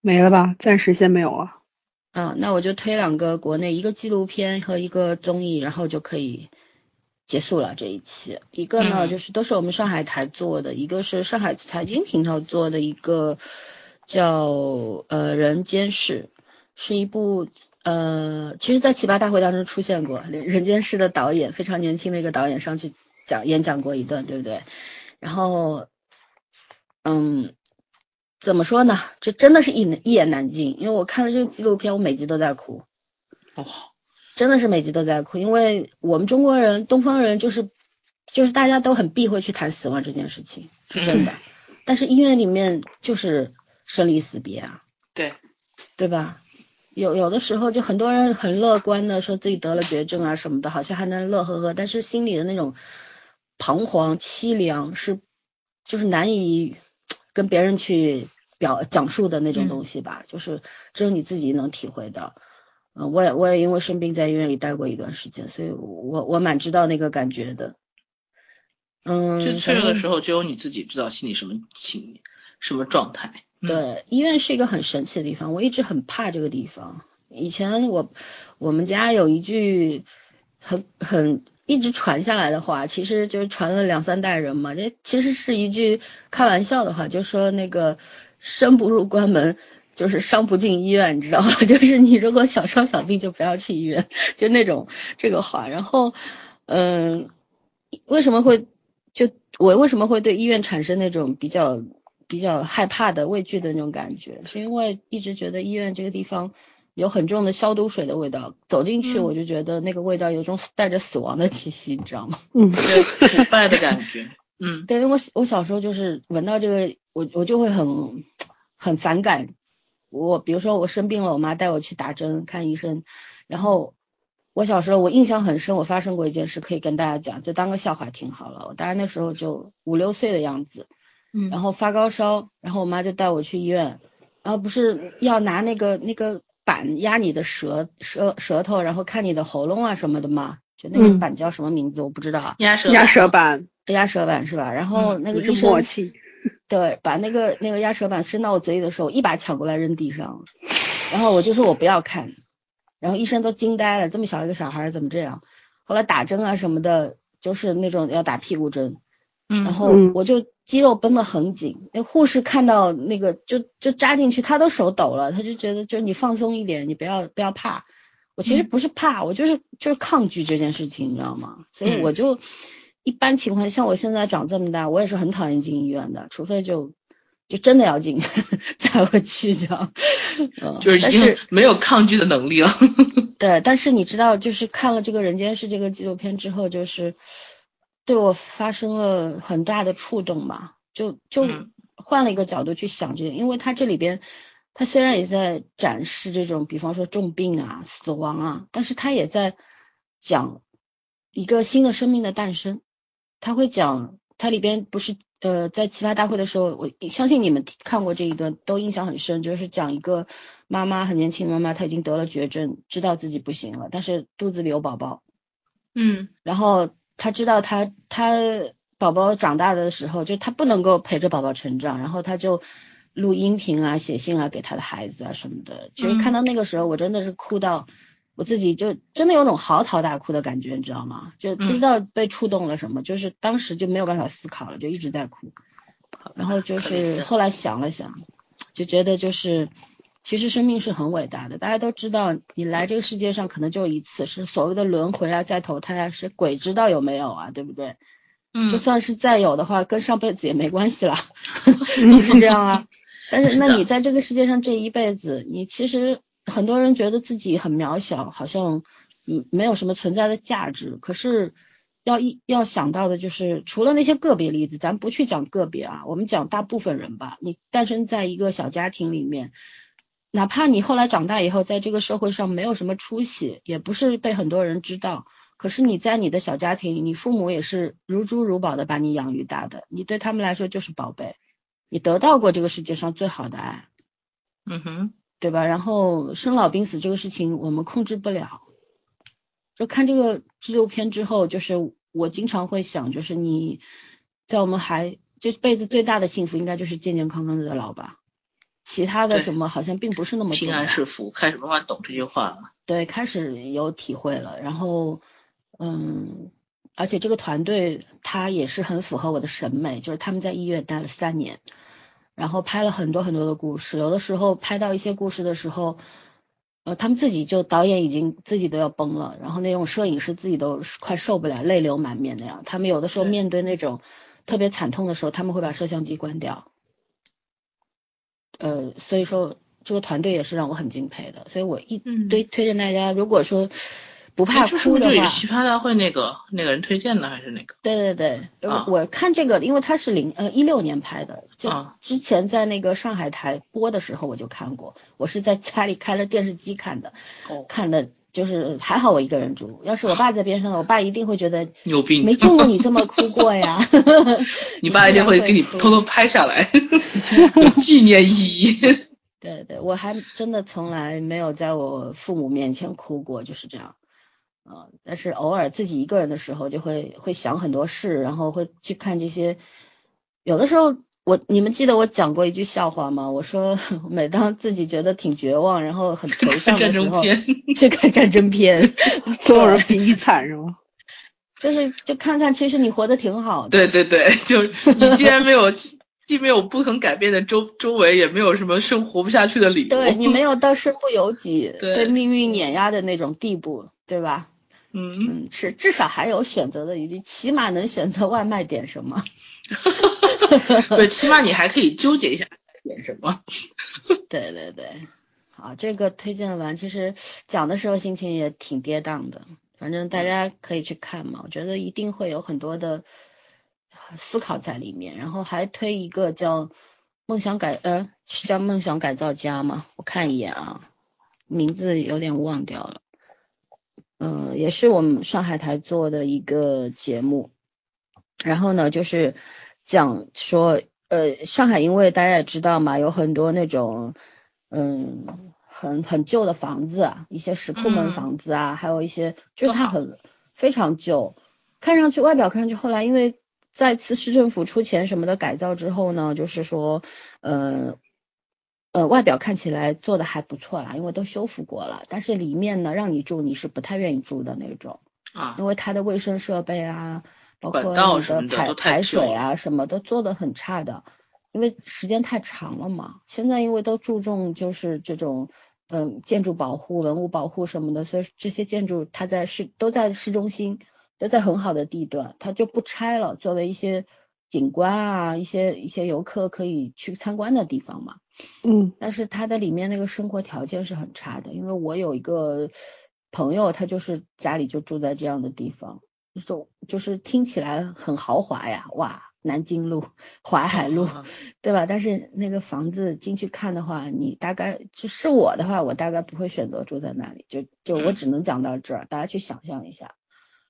没了吧？暂时先没有了。啊，那我就推两个国内，一个纪录片和一个综艺，然后就可以结束了这一期。一个呢，嗯就是都是我们上海台做的，一个是上海财经频道做的一个叫呃《人间世》，是一部呃，其实在奇葩大会当中出现过，《人间世》的导演非常年轻的一个导演上去讲演讲过一段，对不对？然后，嗯。怎么说呢？这真的是一一言难尽，因为我看了这个纪录片，我每集都在哭，哦，真的是每集都在哭，因为我们中国人、东方人就是就是大家都很避讳去谈死亡这件事情，是真的。[laughs] 但是医院里面就是生离死别啊，对，对吧？有有的时候就很多人很乐观的说自己得了绝症啊什么的，好像还能乐呵呵，但是心里的那种彷徨、凄凉是就是难以跟别人去表讲述的那种东西吧，就是只有你自己能体会到。嗯、我也我也因为生病在医院里待过一段时间，所以我我蛮知道那个感觉的。嗯，最脆弱的时候，只有你自己知道心里什么情什么状态。嗯，对，医院是一个很神奇的地方，我一直很怕这个地方。以前我我们家有一句很很一直传下来的话，其实就是传了两三代人嘛。这其实是一句开玩笑的话，就说那个生不入关门，就是伤不进医院，你知道吗？[laughs] 就是你如果小伤小病就不要去医院，就那种这个话。然后，嗯，为什么会就我为什么会对医院产生那种比较比较害怕的畏惧的那种感觉？是因为一直觉得医院这个地方有很重的消毒水的味道，走进去嗯我就觉得那个味道有种带着死亡的气息，你知道吗？嗯，对，腐败的感觉。嗯对，因为我我小时候就是闻到这个，我我就会很很反感。我比如说我生病了，我妈带我去打针看医生，然后我小时候我印象很深，我发生过一件事可以跟大家讲，就当个笑话听好了。我大概那时候就五六岁的样子，嗯然后发高烧，然后我妈就带我去医院，然后不是要拿那个那个板压你的舌舌舌头，然后看你的喉咙啊什么的吗？就那个板叫什么名字我不知道，压舌压舌板，压舌板是吧？然后那个医生对把那个那个压舌板伸到我嘴里的时候，一把抢过来扔地上，然后我就说我不要看，然后医生都惊呆了，这么小一个小孩怎么这样？后来打针啊什么的，就是那种要打屁股针，然后我就肌肉绷得很紧，那护士看到那个就就扎进去，他都手抖了，他就觉得就是你放松一点，你不要不要怕。我其实不是怕，我就是就是抗拒这件事情，你知道吗？所以我就一般情况像我现在长这么大，我也是很讨厌进医院的，除非就就真的要进 [laughs] 才会去这样。嗯，[laughs] 就是已经没有抗拒的能力了。[laughs] 对，但是你知道，就是看了这个人间世这个纪录片之后，就是对我发生了很大的触动吧，就就换了一个角度去想这个，因为他这里边。他虽然也在展示这种，比方说重病啊、死亡啊，但是他也在讲一个新的生命的诞生。他会讲，他里边不是呃，在奇葩大会的时候，我相信你们看过这一段都印象很深，就是讲一个妈妈很年轻的妈妈，她已经得了绝症，知道自己不行了，但是肚子里有宝宝，嗯，然后她知道他他宝宝长大的时候，就他不能够陪着宝宝成长，然后他就。录音频啊，写信啊，给他的孩子啊什么的，其实看到那个时候，我真的是哭到我自己就真的有种嚎啕大哭的感觉，你知道吗？就不知道被触动了什么，就是当时就没有办法思考了，就一直在哭。然后就是后来想了想，就觉得就是其实生命是很伟大的。大家都知道，你来这个世界上可能就一次，是所谓的轮回啊，再投胎啊，是鬼知道有没有啊，对不对？嗯。就算是再有的话，跟上辈子也没关系了，[laughs] 是这样啊。但是，那你在这个世界上这一辈子，你其实很多人觉得自己很渺小，好像嗯没有什么存在的价值。可是要一要想到的就是，除了那些个别例子，咱不去讲个别啊，我们讲大部分人吧。你诞生在一个小家庭里面，哪怕你后来长大以后，在这个社会上没有什么出息，也不是被很多人知道。可是你在你的小家庭里，你父母也是如珠如宝的把你养育大的，你对他们来说就是宝贝。你得到过这个世界上最好的爱，嗯哼，对吧？然后生老病死这个事情我们控制不了。就看这个纪录片之后，就是我经常会想，就是你在我们还这辈子最大的幸福，应该就是健健康康的老吧。其他的什么好像并不是那么平安是福，开始慢慢懂这句话了。对，开始有体会了。然后，嗯。而且这个团队他也是很符合我的审美，就是他们在医院待了三年，然后拍了很多很多的故事。有的时候拍到一些故事的时候，呃，他们自己就导演已经自己都要崩了，然后那种摄影师自己都快受不了，泪流满面那样。他们有的时候面对那种特别惨痛的时候，他们会把摄像机关掉。呃，所以说这个团队也是让我很敬佩的，所以我一推推荐大家，如果说。不怕哭的话，奇葩大会那个那个人推荐的还是那个？对对对，我看这个，因为他是零呃一六年拍的，就之前在那个上海台播的时候我就看过，我是在家里开了电视机看的，看的就是还好我一个人住，要是我爸在边上，我爸一定会觉得 [laughs] 有病，没见过你这么哭过呀。[laughs] 你爸一定会给你偷偷拍下来，[laughs] 有纪念意义。对对，我还真的从来没有在我父母面前哭过，就是这样。啊，但是偶尔自己一个人的时候，就会会想很多事，然后会去看这些。有的时候，我你们记得我讲过一句笑话吗？我说，每当自己觉得挺绝望，然后很颓丧的时候，去看战争片，[laughs] 总有人比你惨是吗？[laughs] 就是就看看，其实你活得挺好的。对对对，就是你既然没有，[laughs] 既没有不肯改变的周周围，也没有什么生活不下去的理由。对你没有到身不由己，被命运碾压的那种地步，对吧？嗯是至少还有选择的余地，起码能选择外卖点什么。[laughs] 对，起码你还可以纠结一下点什么。[laughs] 对对对，好，这个推荐完，其实讲的时候心情也挺跌宕的，反正大家可以去看嘛，我觉得一定会有很多的思考在里面。然后还推一个叫梦想改呃是叫梦想改造家吗？我看一眼啊，名字有点忘掉了。嗯，也是我们上海台做的一个节目，然后呢，就是讲说，呃，上海因为大家也知道嘛，有很多那种，嗯，很很旧的房子啊，一些石库门房子啊，还有一些就是它很非常旧，看上去外表看上去，后来因为再次市政府出钱什么的改造之后呢，就是说，呃。呃，外表看起来做的还不错啦，因为都修复过了。但是里面呢，让你住你是不太愿意住的那种啊，因为它的卫生设备啊，包括你的排排水啊，什么都做的很差的。因为时间太长了嘛。现在因为都注重就是这种嗯建筑保护、文物保护什么的，所以这些建筑它在市都在市中心，都在很好的地段，它就不拆了，作为一些景观啊，一些一些游客可以去参观的地方嘛。嗯，但是它的里面那个生活条件是很差的，因为我有一个朋友，他就是家里就住在这样的地方，就就是听起来很豪华呀，哇，南京路、淮海路，[laughs] 对吧？但是那个房子进去看的话，你大概就是我的话，我大概不会选择住在那里，就就我只能讲到这儿，大家去想象一下。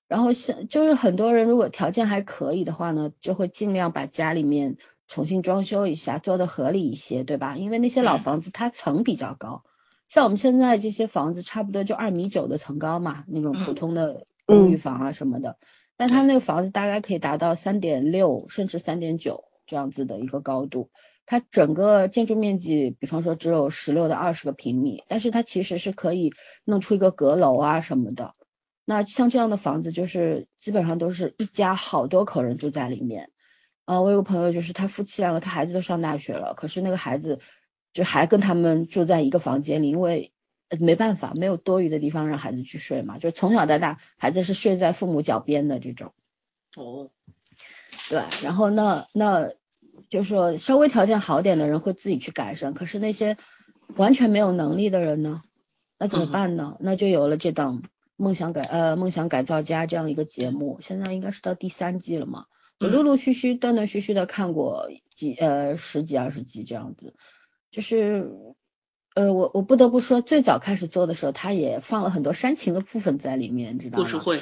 然后像就是很多人如果条件还可以的话呢，就会尽量把家里面。重新装修一下，做的合理一些，对吧？因为那些老房子它层比较高，像我们现在这些房子差不多就二米九的层高嘛，那种普通的公寓房啊什么的。但他那个房子大概可以达到三点六甚至三点九这样子的一个高度，它整个建筑面积，比方说只有十六到二十个平米，但是它其实是可以弄出一个阁楼啊什么的。那像这样的房子，就是基本上都是一家好多口人住在里面。啊，我有个朋友，就是他夫妻两个，他孩子都上大学了，可是那个孩子就还跟他们住在一个房间里，因为没办法，没有多余的地方让孩子去睡嘛，就从小到大，孩子是睡在父母脚边的这种。哦，对，然后那那就是说稍微条件好点的人会自己去改善，可是那些完全没有能力的人呢，那怎么办呢？那就有了这档梦想改呃梦想改造家这样一个节目，现在应该是到第三季了嘛。我陆陆续续、断断续续的看过几呃十几二十集这样子，就是呃我我不得不说，最早开始做的时候，他也放了很多煽情的部分在里面，知道吗？故事会。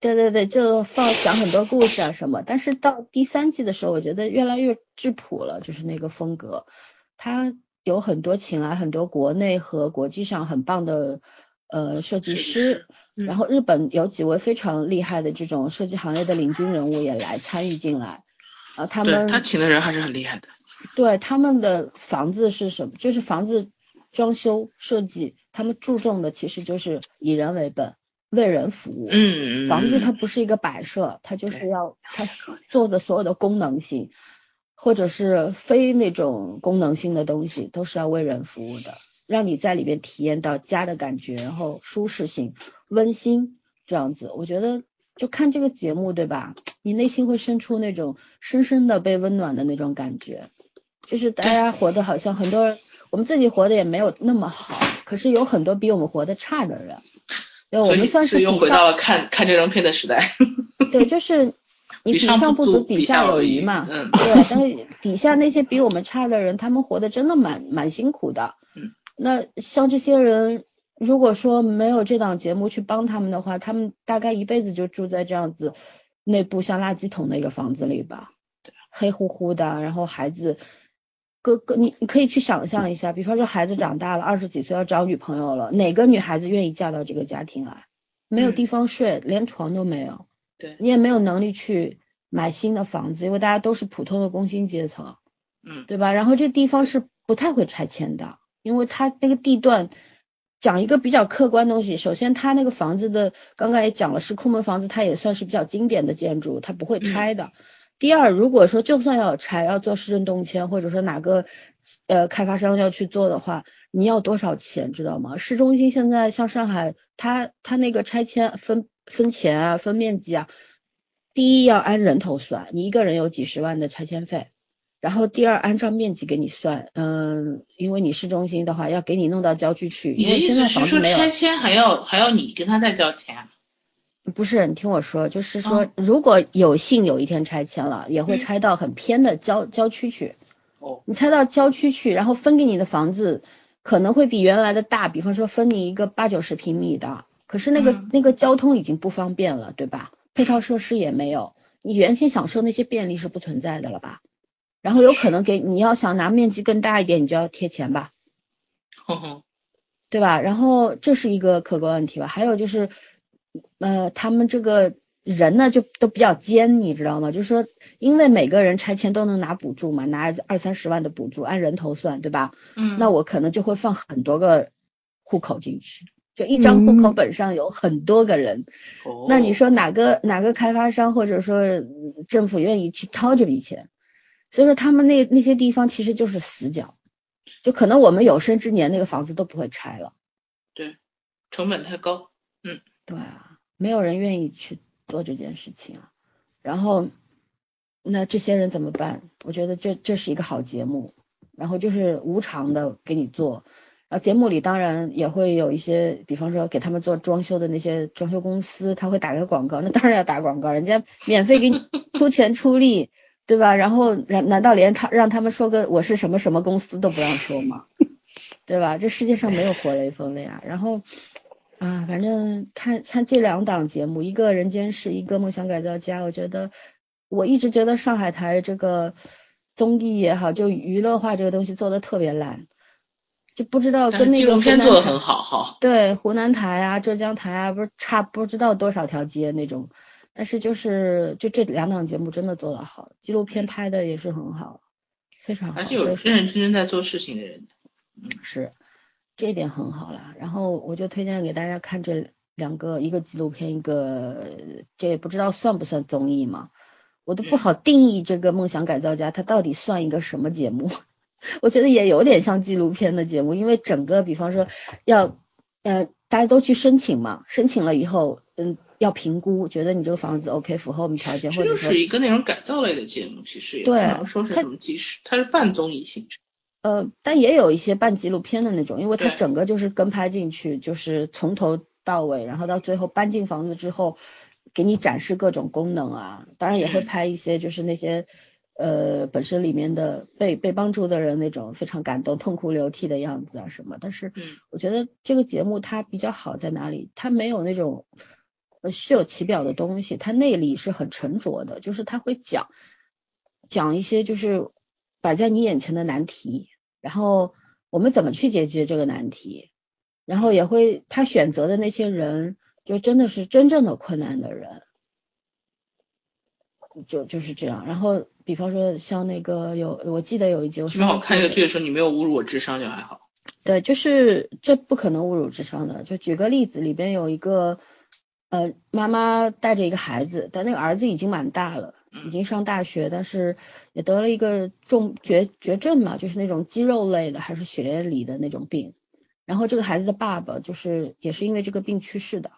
对对对，就放讲很多故事啊什么。但是到第三季的时候，我觉得越来越质朴了，就是那个风格，他有很多请来很多国内和国际上很棒的呃设计师。然后日本有几位非常厉害的这种设计行业的领军人物也来参与进来，啊，他们他请的人还是很厉害的。对他们的房子是什么？就是房子装修设计，他们注重的其实就是以人为本，为人服务。嗯房子它不是一个摆设，它就是要它做的所有的功能性，或者是非那种功能性的东西，都是要为人服务的。让你在里面体验到家的感觉，然后舒适性、温馨这样子，我觉得就看这个节目，对吧？你内心会生出那种深深的被温暖的那种感觉，就是大家活得好像很多人，我们自己活得也没有那么好，可是有很多比我们活得差的人，对，我们算是又回到了看看这张片的时代。对，就是你比上不足，比下有余嘛。嗯。对，但是底下那些比我们差的人，他们活得真的蛮蛮辛苦的。嗯。那像这些人，如果说没有这档节目去帮他们的话，他们大概一辈子就住在这样子内部像垃圾桶的一个房子里吧，黑乎乎的，然后孩子，哥哥，你你可以去想象一下，比方说孩子长大了，二十几岁要找女朋友了，哪个女孩子愿意嫁到这个家庭来？没有地方睡，连床都没有，对你也没有能力去买新的房子，因为大家都是普通的工薪阶层，嗯，对吧？然后这地方是不太会拆迁的。因为它那个地段，讲一个比较客观东西。首先，它那个房子的，刚刚也讲了，是空门房子，它也算是比较经典的建筑，它不会拆的。第二，如果说就算要拆，要做市政动迁，或者说哪个呃开发商要去做的话，你要多少钱，知道吗？市中心现在像上海，它它那个拆迁分分钱啊，分面积啊，第一要按人头算，你一个人有几十万的拆迁费。然后第二，按照面积给你算，嗯，因为你市中心的话，要给你弄到郊区去。你的意思是说拆迁还要还要你跟他再交钱？不是，你听我说，就是说，如果有幸有一天拆迁了，也会拆到很偏的郊郊区去。哦。你拆到郊区去，然后分给你的房子可能会比原来的大，比方说分你一个八九十平米的，可是那个那个交通已经不方便了，对吧？配套设施也没有，你原先享受那些便利是不存在的了吧？然后有可能给你要想拿面积更大一点，你就要贴钱吧，[laughs] 对吧？然后这是一个客观问题吧。还有就是呃，他们这个人呢就都比较尖，你知道吗？就是说，因为每个人拆迁都能拿补助嘛，拿二三十万的补助，按人头算，对吧？嗯，那我可能就会放很多个户口进去，就一张户口本上有很多个人。哦那你说哪个哪个开发商或者说嗯政府愿意去掏这笔钱？所以说他们那那些地方其实就是死角，就可能我们有生之年那个房子都不会拆了。对，成本太高。嗯对啊，没有人愿意去做这件事情啊。然后，那这些人怎么办？我觉得这这是一个好节目，然后就是无偿的给你做。然后节目里当然也会有一些，比方说给他们做装修的那些装修公司，他会打个广告，那当然要打广告，人家免费给你出钱出力，对吧？然后难难道连他让他们说个我是什么什么公司都不让说吗？[laughs] 对吧？这世界上没有活雷锋的呀。然后啊，反正看看这两档节目，一个《人间世》，一个《梦想改造家》，我觉得我一直觉得上海台这个综艺也好，就娱乐化这个东西做的特别烂，就不知道跟那个片做的很好哈。对湖南台啊、浙江台啊，不是差不知道多少条街那种，但是就是就这两档节目真的做得好，纪录片拍的也是很好，非常好，还是有认认真真在做事情的人。是，这一点很好啦。然后我就推荐给大家看这两个，一个纪录片，一个这也不知道算不算综艺嘛，我都不好定义这个《梦想改造家》它到底算一个什么节目。[laughs] 我觉得也有点像纪录片的节目，因为整个比方说要呃大家都去申请嘛，申请了以后嗯要评估，觉得你这个房子 OK 符合我们条件，或者说是一个那种改造类的节目，其实也不对能说是它什么纪实，它是半综艺性质。呃，但也有一些半纪录片的那种，因为它整个就是跟拍进去，就是从头到尾，然后到最后搬进房子之后，给你展示各种功能啊。当然也会嗯拍一些就是那些呃本身里面的被被帮助的人那种非常感动、痛哭流涕的样子啊什么。但是嗯我觉得这个节目它比较好在哪里？它没有那种呃虚有其表的东西，它内里是很沉着的，就是它会讲讲一些就是摆在你眼前的难题，然后我们怎么去解决这个难题，然后也会他选择的那些人，就真的是真正的困难的人，就就是这样。然后比方说像那个有，我记得有一集我看这个。剧的时候，你没有侮辱我智商就还好。对，就是这不可能侮辱智商的。就举个例子，里边有一个呃妈妈带着一个孩子，但那个儿子已经蛮大了，已经上大学，但是也得了一个重绝绝症嘛，就是那种肌肉类的还是血液里的那种病。然后这个孩子的爸爸就是也是因为这个病去世的。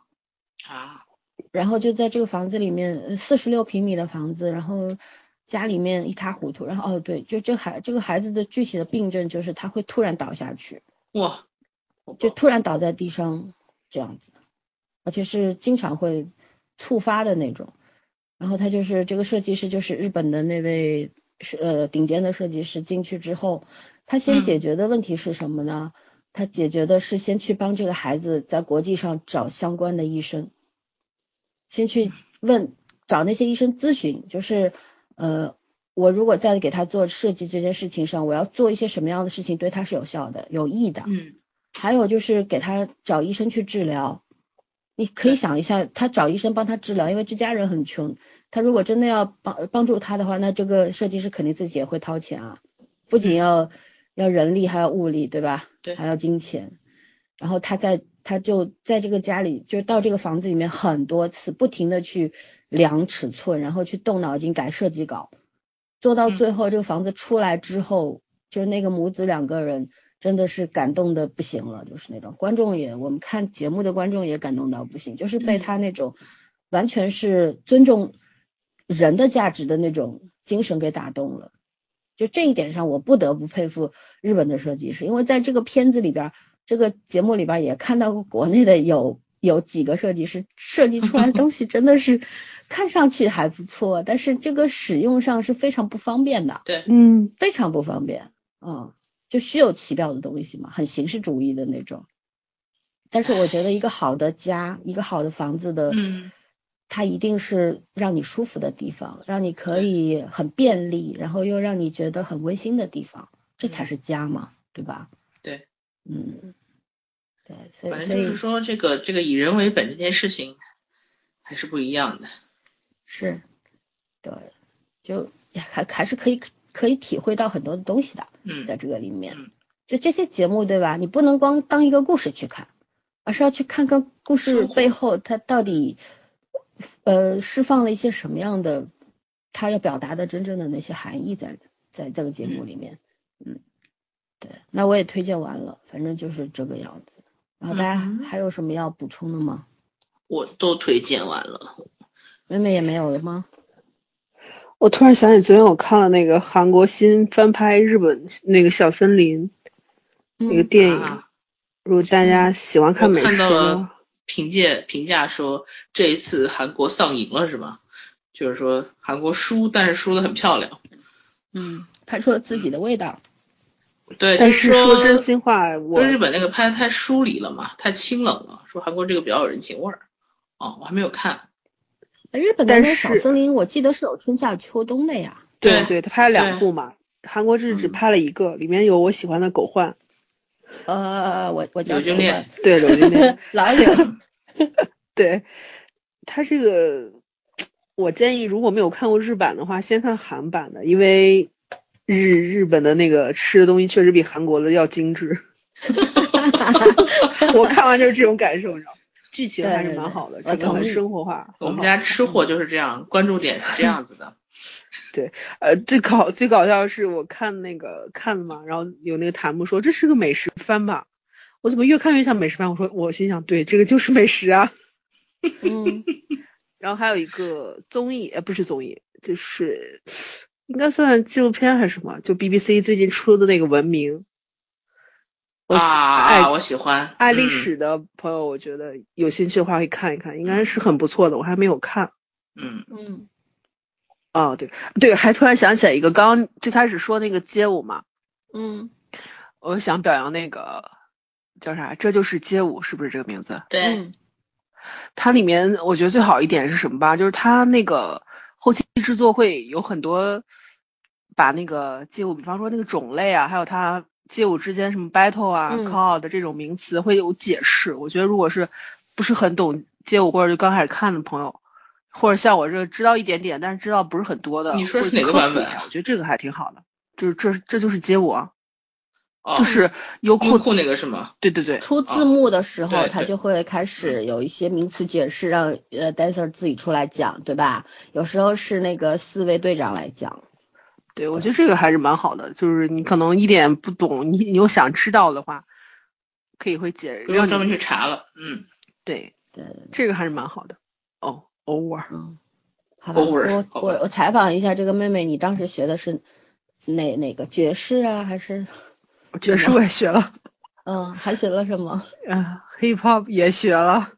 啊，然后就在这个房子里面，四十六平米的房子，然后家里面一塌糊涂。然后哦对，就这孩这个孩子的具体的病症就是他会突然倒下去。哇，就突然倒在地上这样子，而且是经常会触发的那种。然后他就是这个设计师，就是日本的那位是呃顶尖的设计师进去之后，他先嗯解决的问题是什么呢？他解决的是先去帮这个孩子在国际上找相关的医生，先去问找那些医生咨询，就是呃我如果在给他做设计这件事情上，我要做一些什么样的事情对他是有效的、有益的。嗯还有就是给他找医生去治疗，你可以想一下，他找医生帮他治疗，因为这家人很穷，他如果真的要帮帮助他的话，那这个设计师肯定自己也会掏钱啊，不仅嗯。要要人力，还要物力，对吧？对。还要金钱。然后他在他就在这个家里，就到这个房子里面很多次，不停的去量尺寸，然后去动脑筋改设计稿，做到嗯。最后这个房子出来之后，就是那个母子两个人真的是感动的不行了，就是那种观众也我们看节目的观众也感动到不行，就是被嗯。他那种完全是尊重人的价值的那种精神给打动了。就这一点上，我不得不佩服日本的设计师，因为在这个片子里边儿，这个节目里边儿也看到过国内的有有几个设计师设计出来的东西真的是 [laughs] 看上去还不错，但是这个使用上是非常不方便的，对，嗯，非常不方便，嗯，就虚有其表的东西嘛，很形式主义的那种。但是我觉得一个好的家，一个好的房子的，嗯它一定是让你舒服的地方，让你可以很便利，然后又让你觉得很温馨的地方，这才是家嘛，对吧？对，嗯，对，所以反正就是说，这个这个以人为本这件事情，还是不一样的。是，对，就还还是可以可以体会到很多的东西的。嗯，在这个里面，嗯就这些节目对吧？你不能光当一个故事去看，而是要去看看故事背后它到底呃释放了一些什么样的，它要表达的真正的那些含义在在这个节目里面。嗯，对，那我也推荐完了，反正就是这个样子。然后大家嗯还有什么要补充的吗？我都推荐完了。妹妹也没有了吗？我突然想起昨天我看了那个韩国新翻拍日本那个小森林那个嗯电影，啊如果大家喜欢看美食看到了评价评价说这一次韩国丧赢了是吧？就是说韩国输，但是输的很漂亮。嗯，拍出了自己的味道。对，但是说真心话，我说日本那个拍的太疏离了嘛，太清冷了。说韩国这个比较有人情味儿。哦，我还没有看。日本的但那个小森林，我记得是有春夏秋冬的呀。对对对，他拍了两部嘛，韩国这只嗯拍了一个，里面有我喜欢的狗焕，呃，我我叫柳俊烈对柳俊烈，[laughs] 老柳，对他这个，我建议如果没有看过日版的话，先看韩版的，因为日日本的那个吃的东西确实比韩国的要精致。[laughs] 我看完就是这种感受，你知道吗？剧情还是蛮好的，我整个很生活化。我们家吃货就是这样，关注点是这样子的。[laughs] 对呃，最搞最搞笑的是我看那个看了嘛，然后有那个弹幕说这是个美食番吧，我怎么越看越像美食番？我说我心想，对，这个就是美食啊。嗯 [laughs] 然后还有一个综艺，呃，不是综艺，就是应该算纪录片还是什么？就 BBC 最近出的那个《文明》，我喜啊爱啊，我喜欢爱历嗯史的朋友，我觉得有兴趣的话可以看一看，应该是很不错的，我还没有看。嗯嗯哦，对对，还突然想起来一个，刚刚最开始说那个街舞嘛，嗯，我想表扬那个叫啥？这就是街舞，是不是这个名字？对，嗯它里面我觉得最好一点是什么吧？就是它那个后期制作会有很多把那个街舞，比方说那个种类啊，还有它街舞之间什么 battle 啊、嗯 call 的这种名词会有解释。我觉得如果是不是很懂街舞或者就刚开始看的朋友，或者像我这知道一点点，但是知道不是很多的，你说是哪个版本我觉得这个还挺好的。就是这这就是街舞啊，哦，就是优酷优酷那个是吗？对对对，出字幕的时候，他就会开始有一些名词解释，让呃 dancer 自己出来讲，对吧？有时候是那个四位队长来讲。对，我觉得这个还是蛮好的，就是你可能一点不懂，你你又想知道的话，可以会解不用专门去查了。嗯，对，对对对，这个还是蛮好的。哦，偶尔嗯，好吧，偶尔我我我采访一下这个妹妹，你当时学的是哪哪个爵士啊，还是爵士我也学了，嗯，还学了什么？嗯、h i p hop 也学了，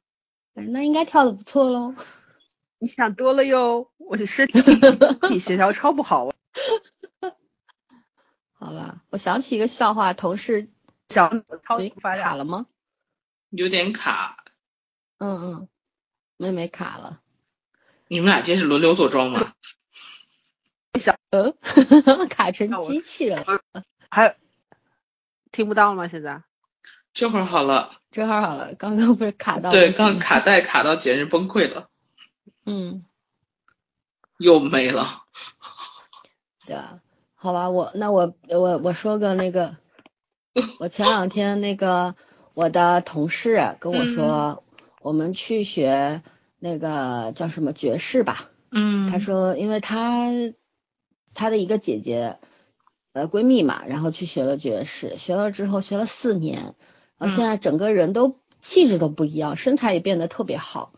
哎那应该跳的不错喽。你想多了哟，我的身体 [laughs] 协调超不好，好吧，我想起一个笑话，同事小超诶不发卡了吗？有点卡。嗯嗯，妹妹卡了。你们俩今天是轮流坐庄吗？[laughs] 嗯，[laughs] 卡成机器人了。还听不到了吗？现在这会儿好了。这会儿好了，刚刚不是卡到对，刚卡带卡到简直崩溃了，嗯，又没了。对啊，好吧，我那我我我说个那个，[laughs] 我前两天那个我的同事跟我说，我们去学那个叫什么爵士吧，嗯。他说，因为他他的一个姐姐，呃，闺蜜嘛，然后去学了爵士，学了之后学了四年，然后现在整个人都气质都不一样，身材也变得特别好，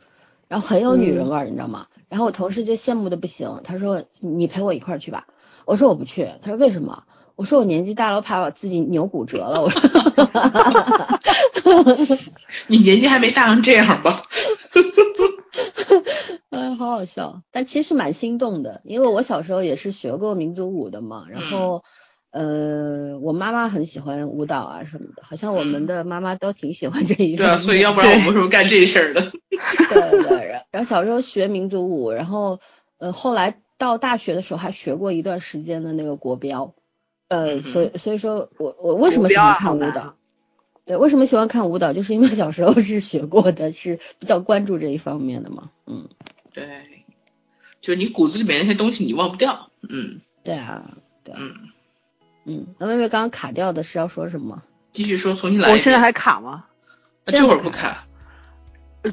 然后很有女人味儿，你知道吗？然后我同事就羡慕的不行，他说你陪我一块儿去吧，我说我不去，他说为什么？我说我年纪大了，我怕我自己扭骨折了。我说，[laughs] 你年纪还没大成这样吧？[laughs] 哎，好好笑，但其实蛮心动的，因为我小时候也是学过民族舞的嘛，然后，呃，我妈妈很喜欢舞蹈啊什么的，好像我们嗯的妈妈都挺喜欢这一对啊，所以要不然我们是不是干这事儿的？对 [laughs] 对对，然然后小时候学民族舞，然后呃后来到大学的时候还学过一段时间的那个国标，呃，嗯所以所以说我我为什么喜欢看舞蹈？对，为什么喜欢看舞蹈？就是因为小时候是学过的，是比较关注这一方面的嘛。嗯，对，就你骨子里面那些东西你忘不掉。嗯，对啊，对，嗯嗯。那妹妹刚刚卡掉的是要说什么？继续说，重新来。我现在还卡吗？这会儿不卡。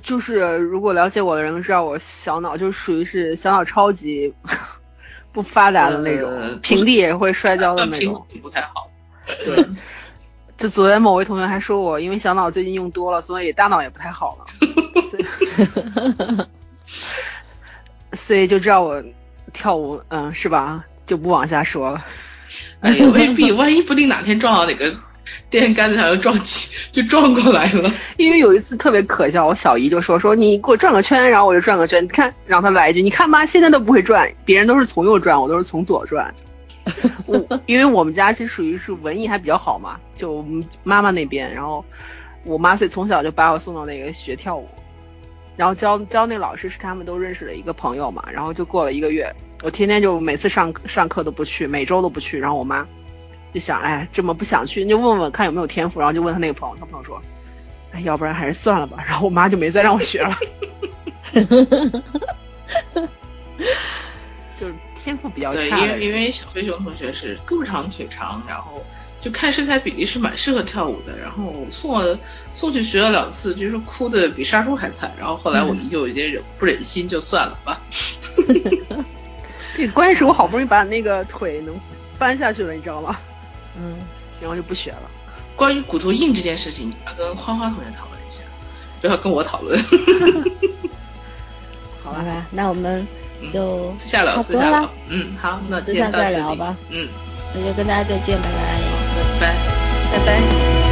就是如果了解我的人都知道，我小脑就属于是小脑超级 [laughs] 不发达的那种，平地也会摔跤的那种，不太好。对。就昨天某位同学还说我，因为小脑最近用多了，所以大脑也不太好了。所以，所以就知道我跳舞，嗯，是吧？就不往下说了。哎呀，未必，万一不定哪天撞到哪个电线杆子上，就撞起，就撞过来了。因为有一次特别可笑，我小姨就说说你给我转个圈，然后我就转个圈，你看，然后她来一句，你看妈，现在都不会转，别人都是从右转，我都是从左转。[laughs] 我因为我们家其实属于是文艺还比较好嘛，就妈妈那边，然后我妈所以从小就把我送到那个学跳舞，然后教教那老师是他们都认识的一个朋友嘛，然后就过了一个月，我天天就每次上上课都不去，每周都不去，然后我妈就想，哎，这么不想去，就问问看有没有天赋，然后就问他那个朋友，他朋友说，哎，要不然还是算了吧，然后我妈就没再让我学了。[laughs] 就是天赋比较差。对，因为因为小飞熊同学是胳膊长腿长，然后就看身材比例是蛮适合跳舞的。然后送我送去学了两次，就是哭的比杀猪还惨。然后后来我就有点忍不忍心，就算了吧。对，[laughs] 关键是我好不容易把那个腿能搬下去了，你知道吗？嗯，然后就不学了。关于骨头硬这件事情，你要跟花花同学讨论一下，不要跟我讨论。[laughs] 好吧，那我们。就下聊，差不多了。嗯，好，那等下再聊吧。嗯，那就跟大家再见，拜拜。拜拜，拜拜。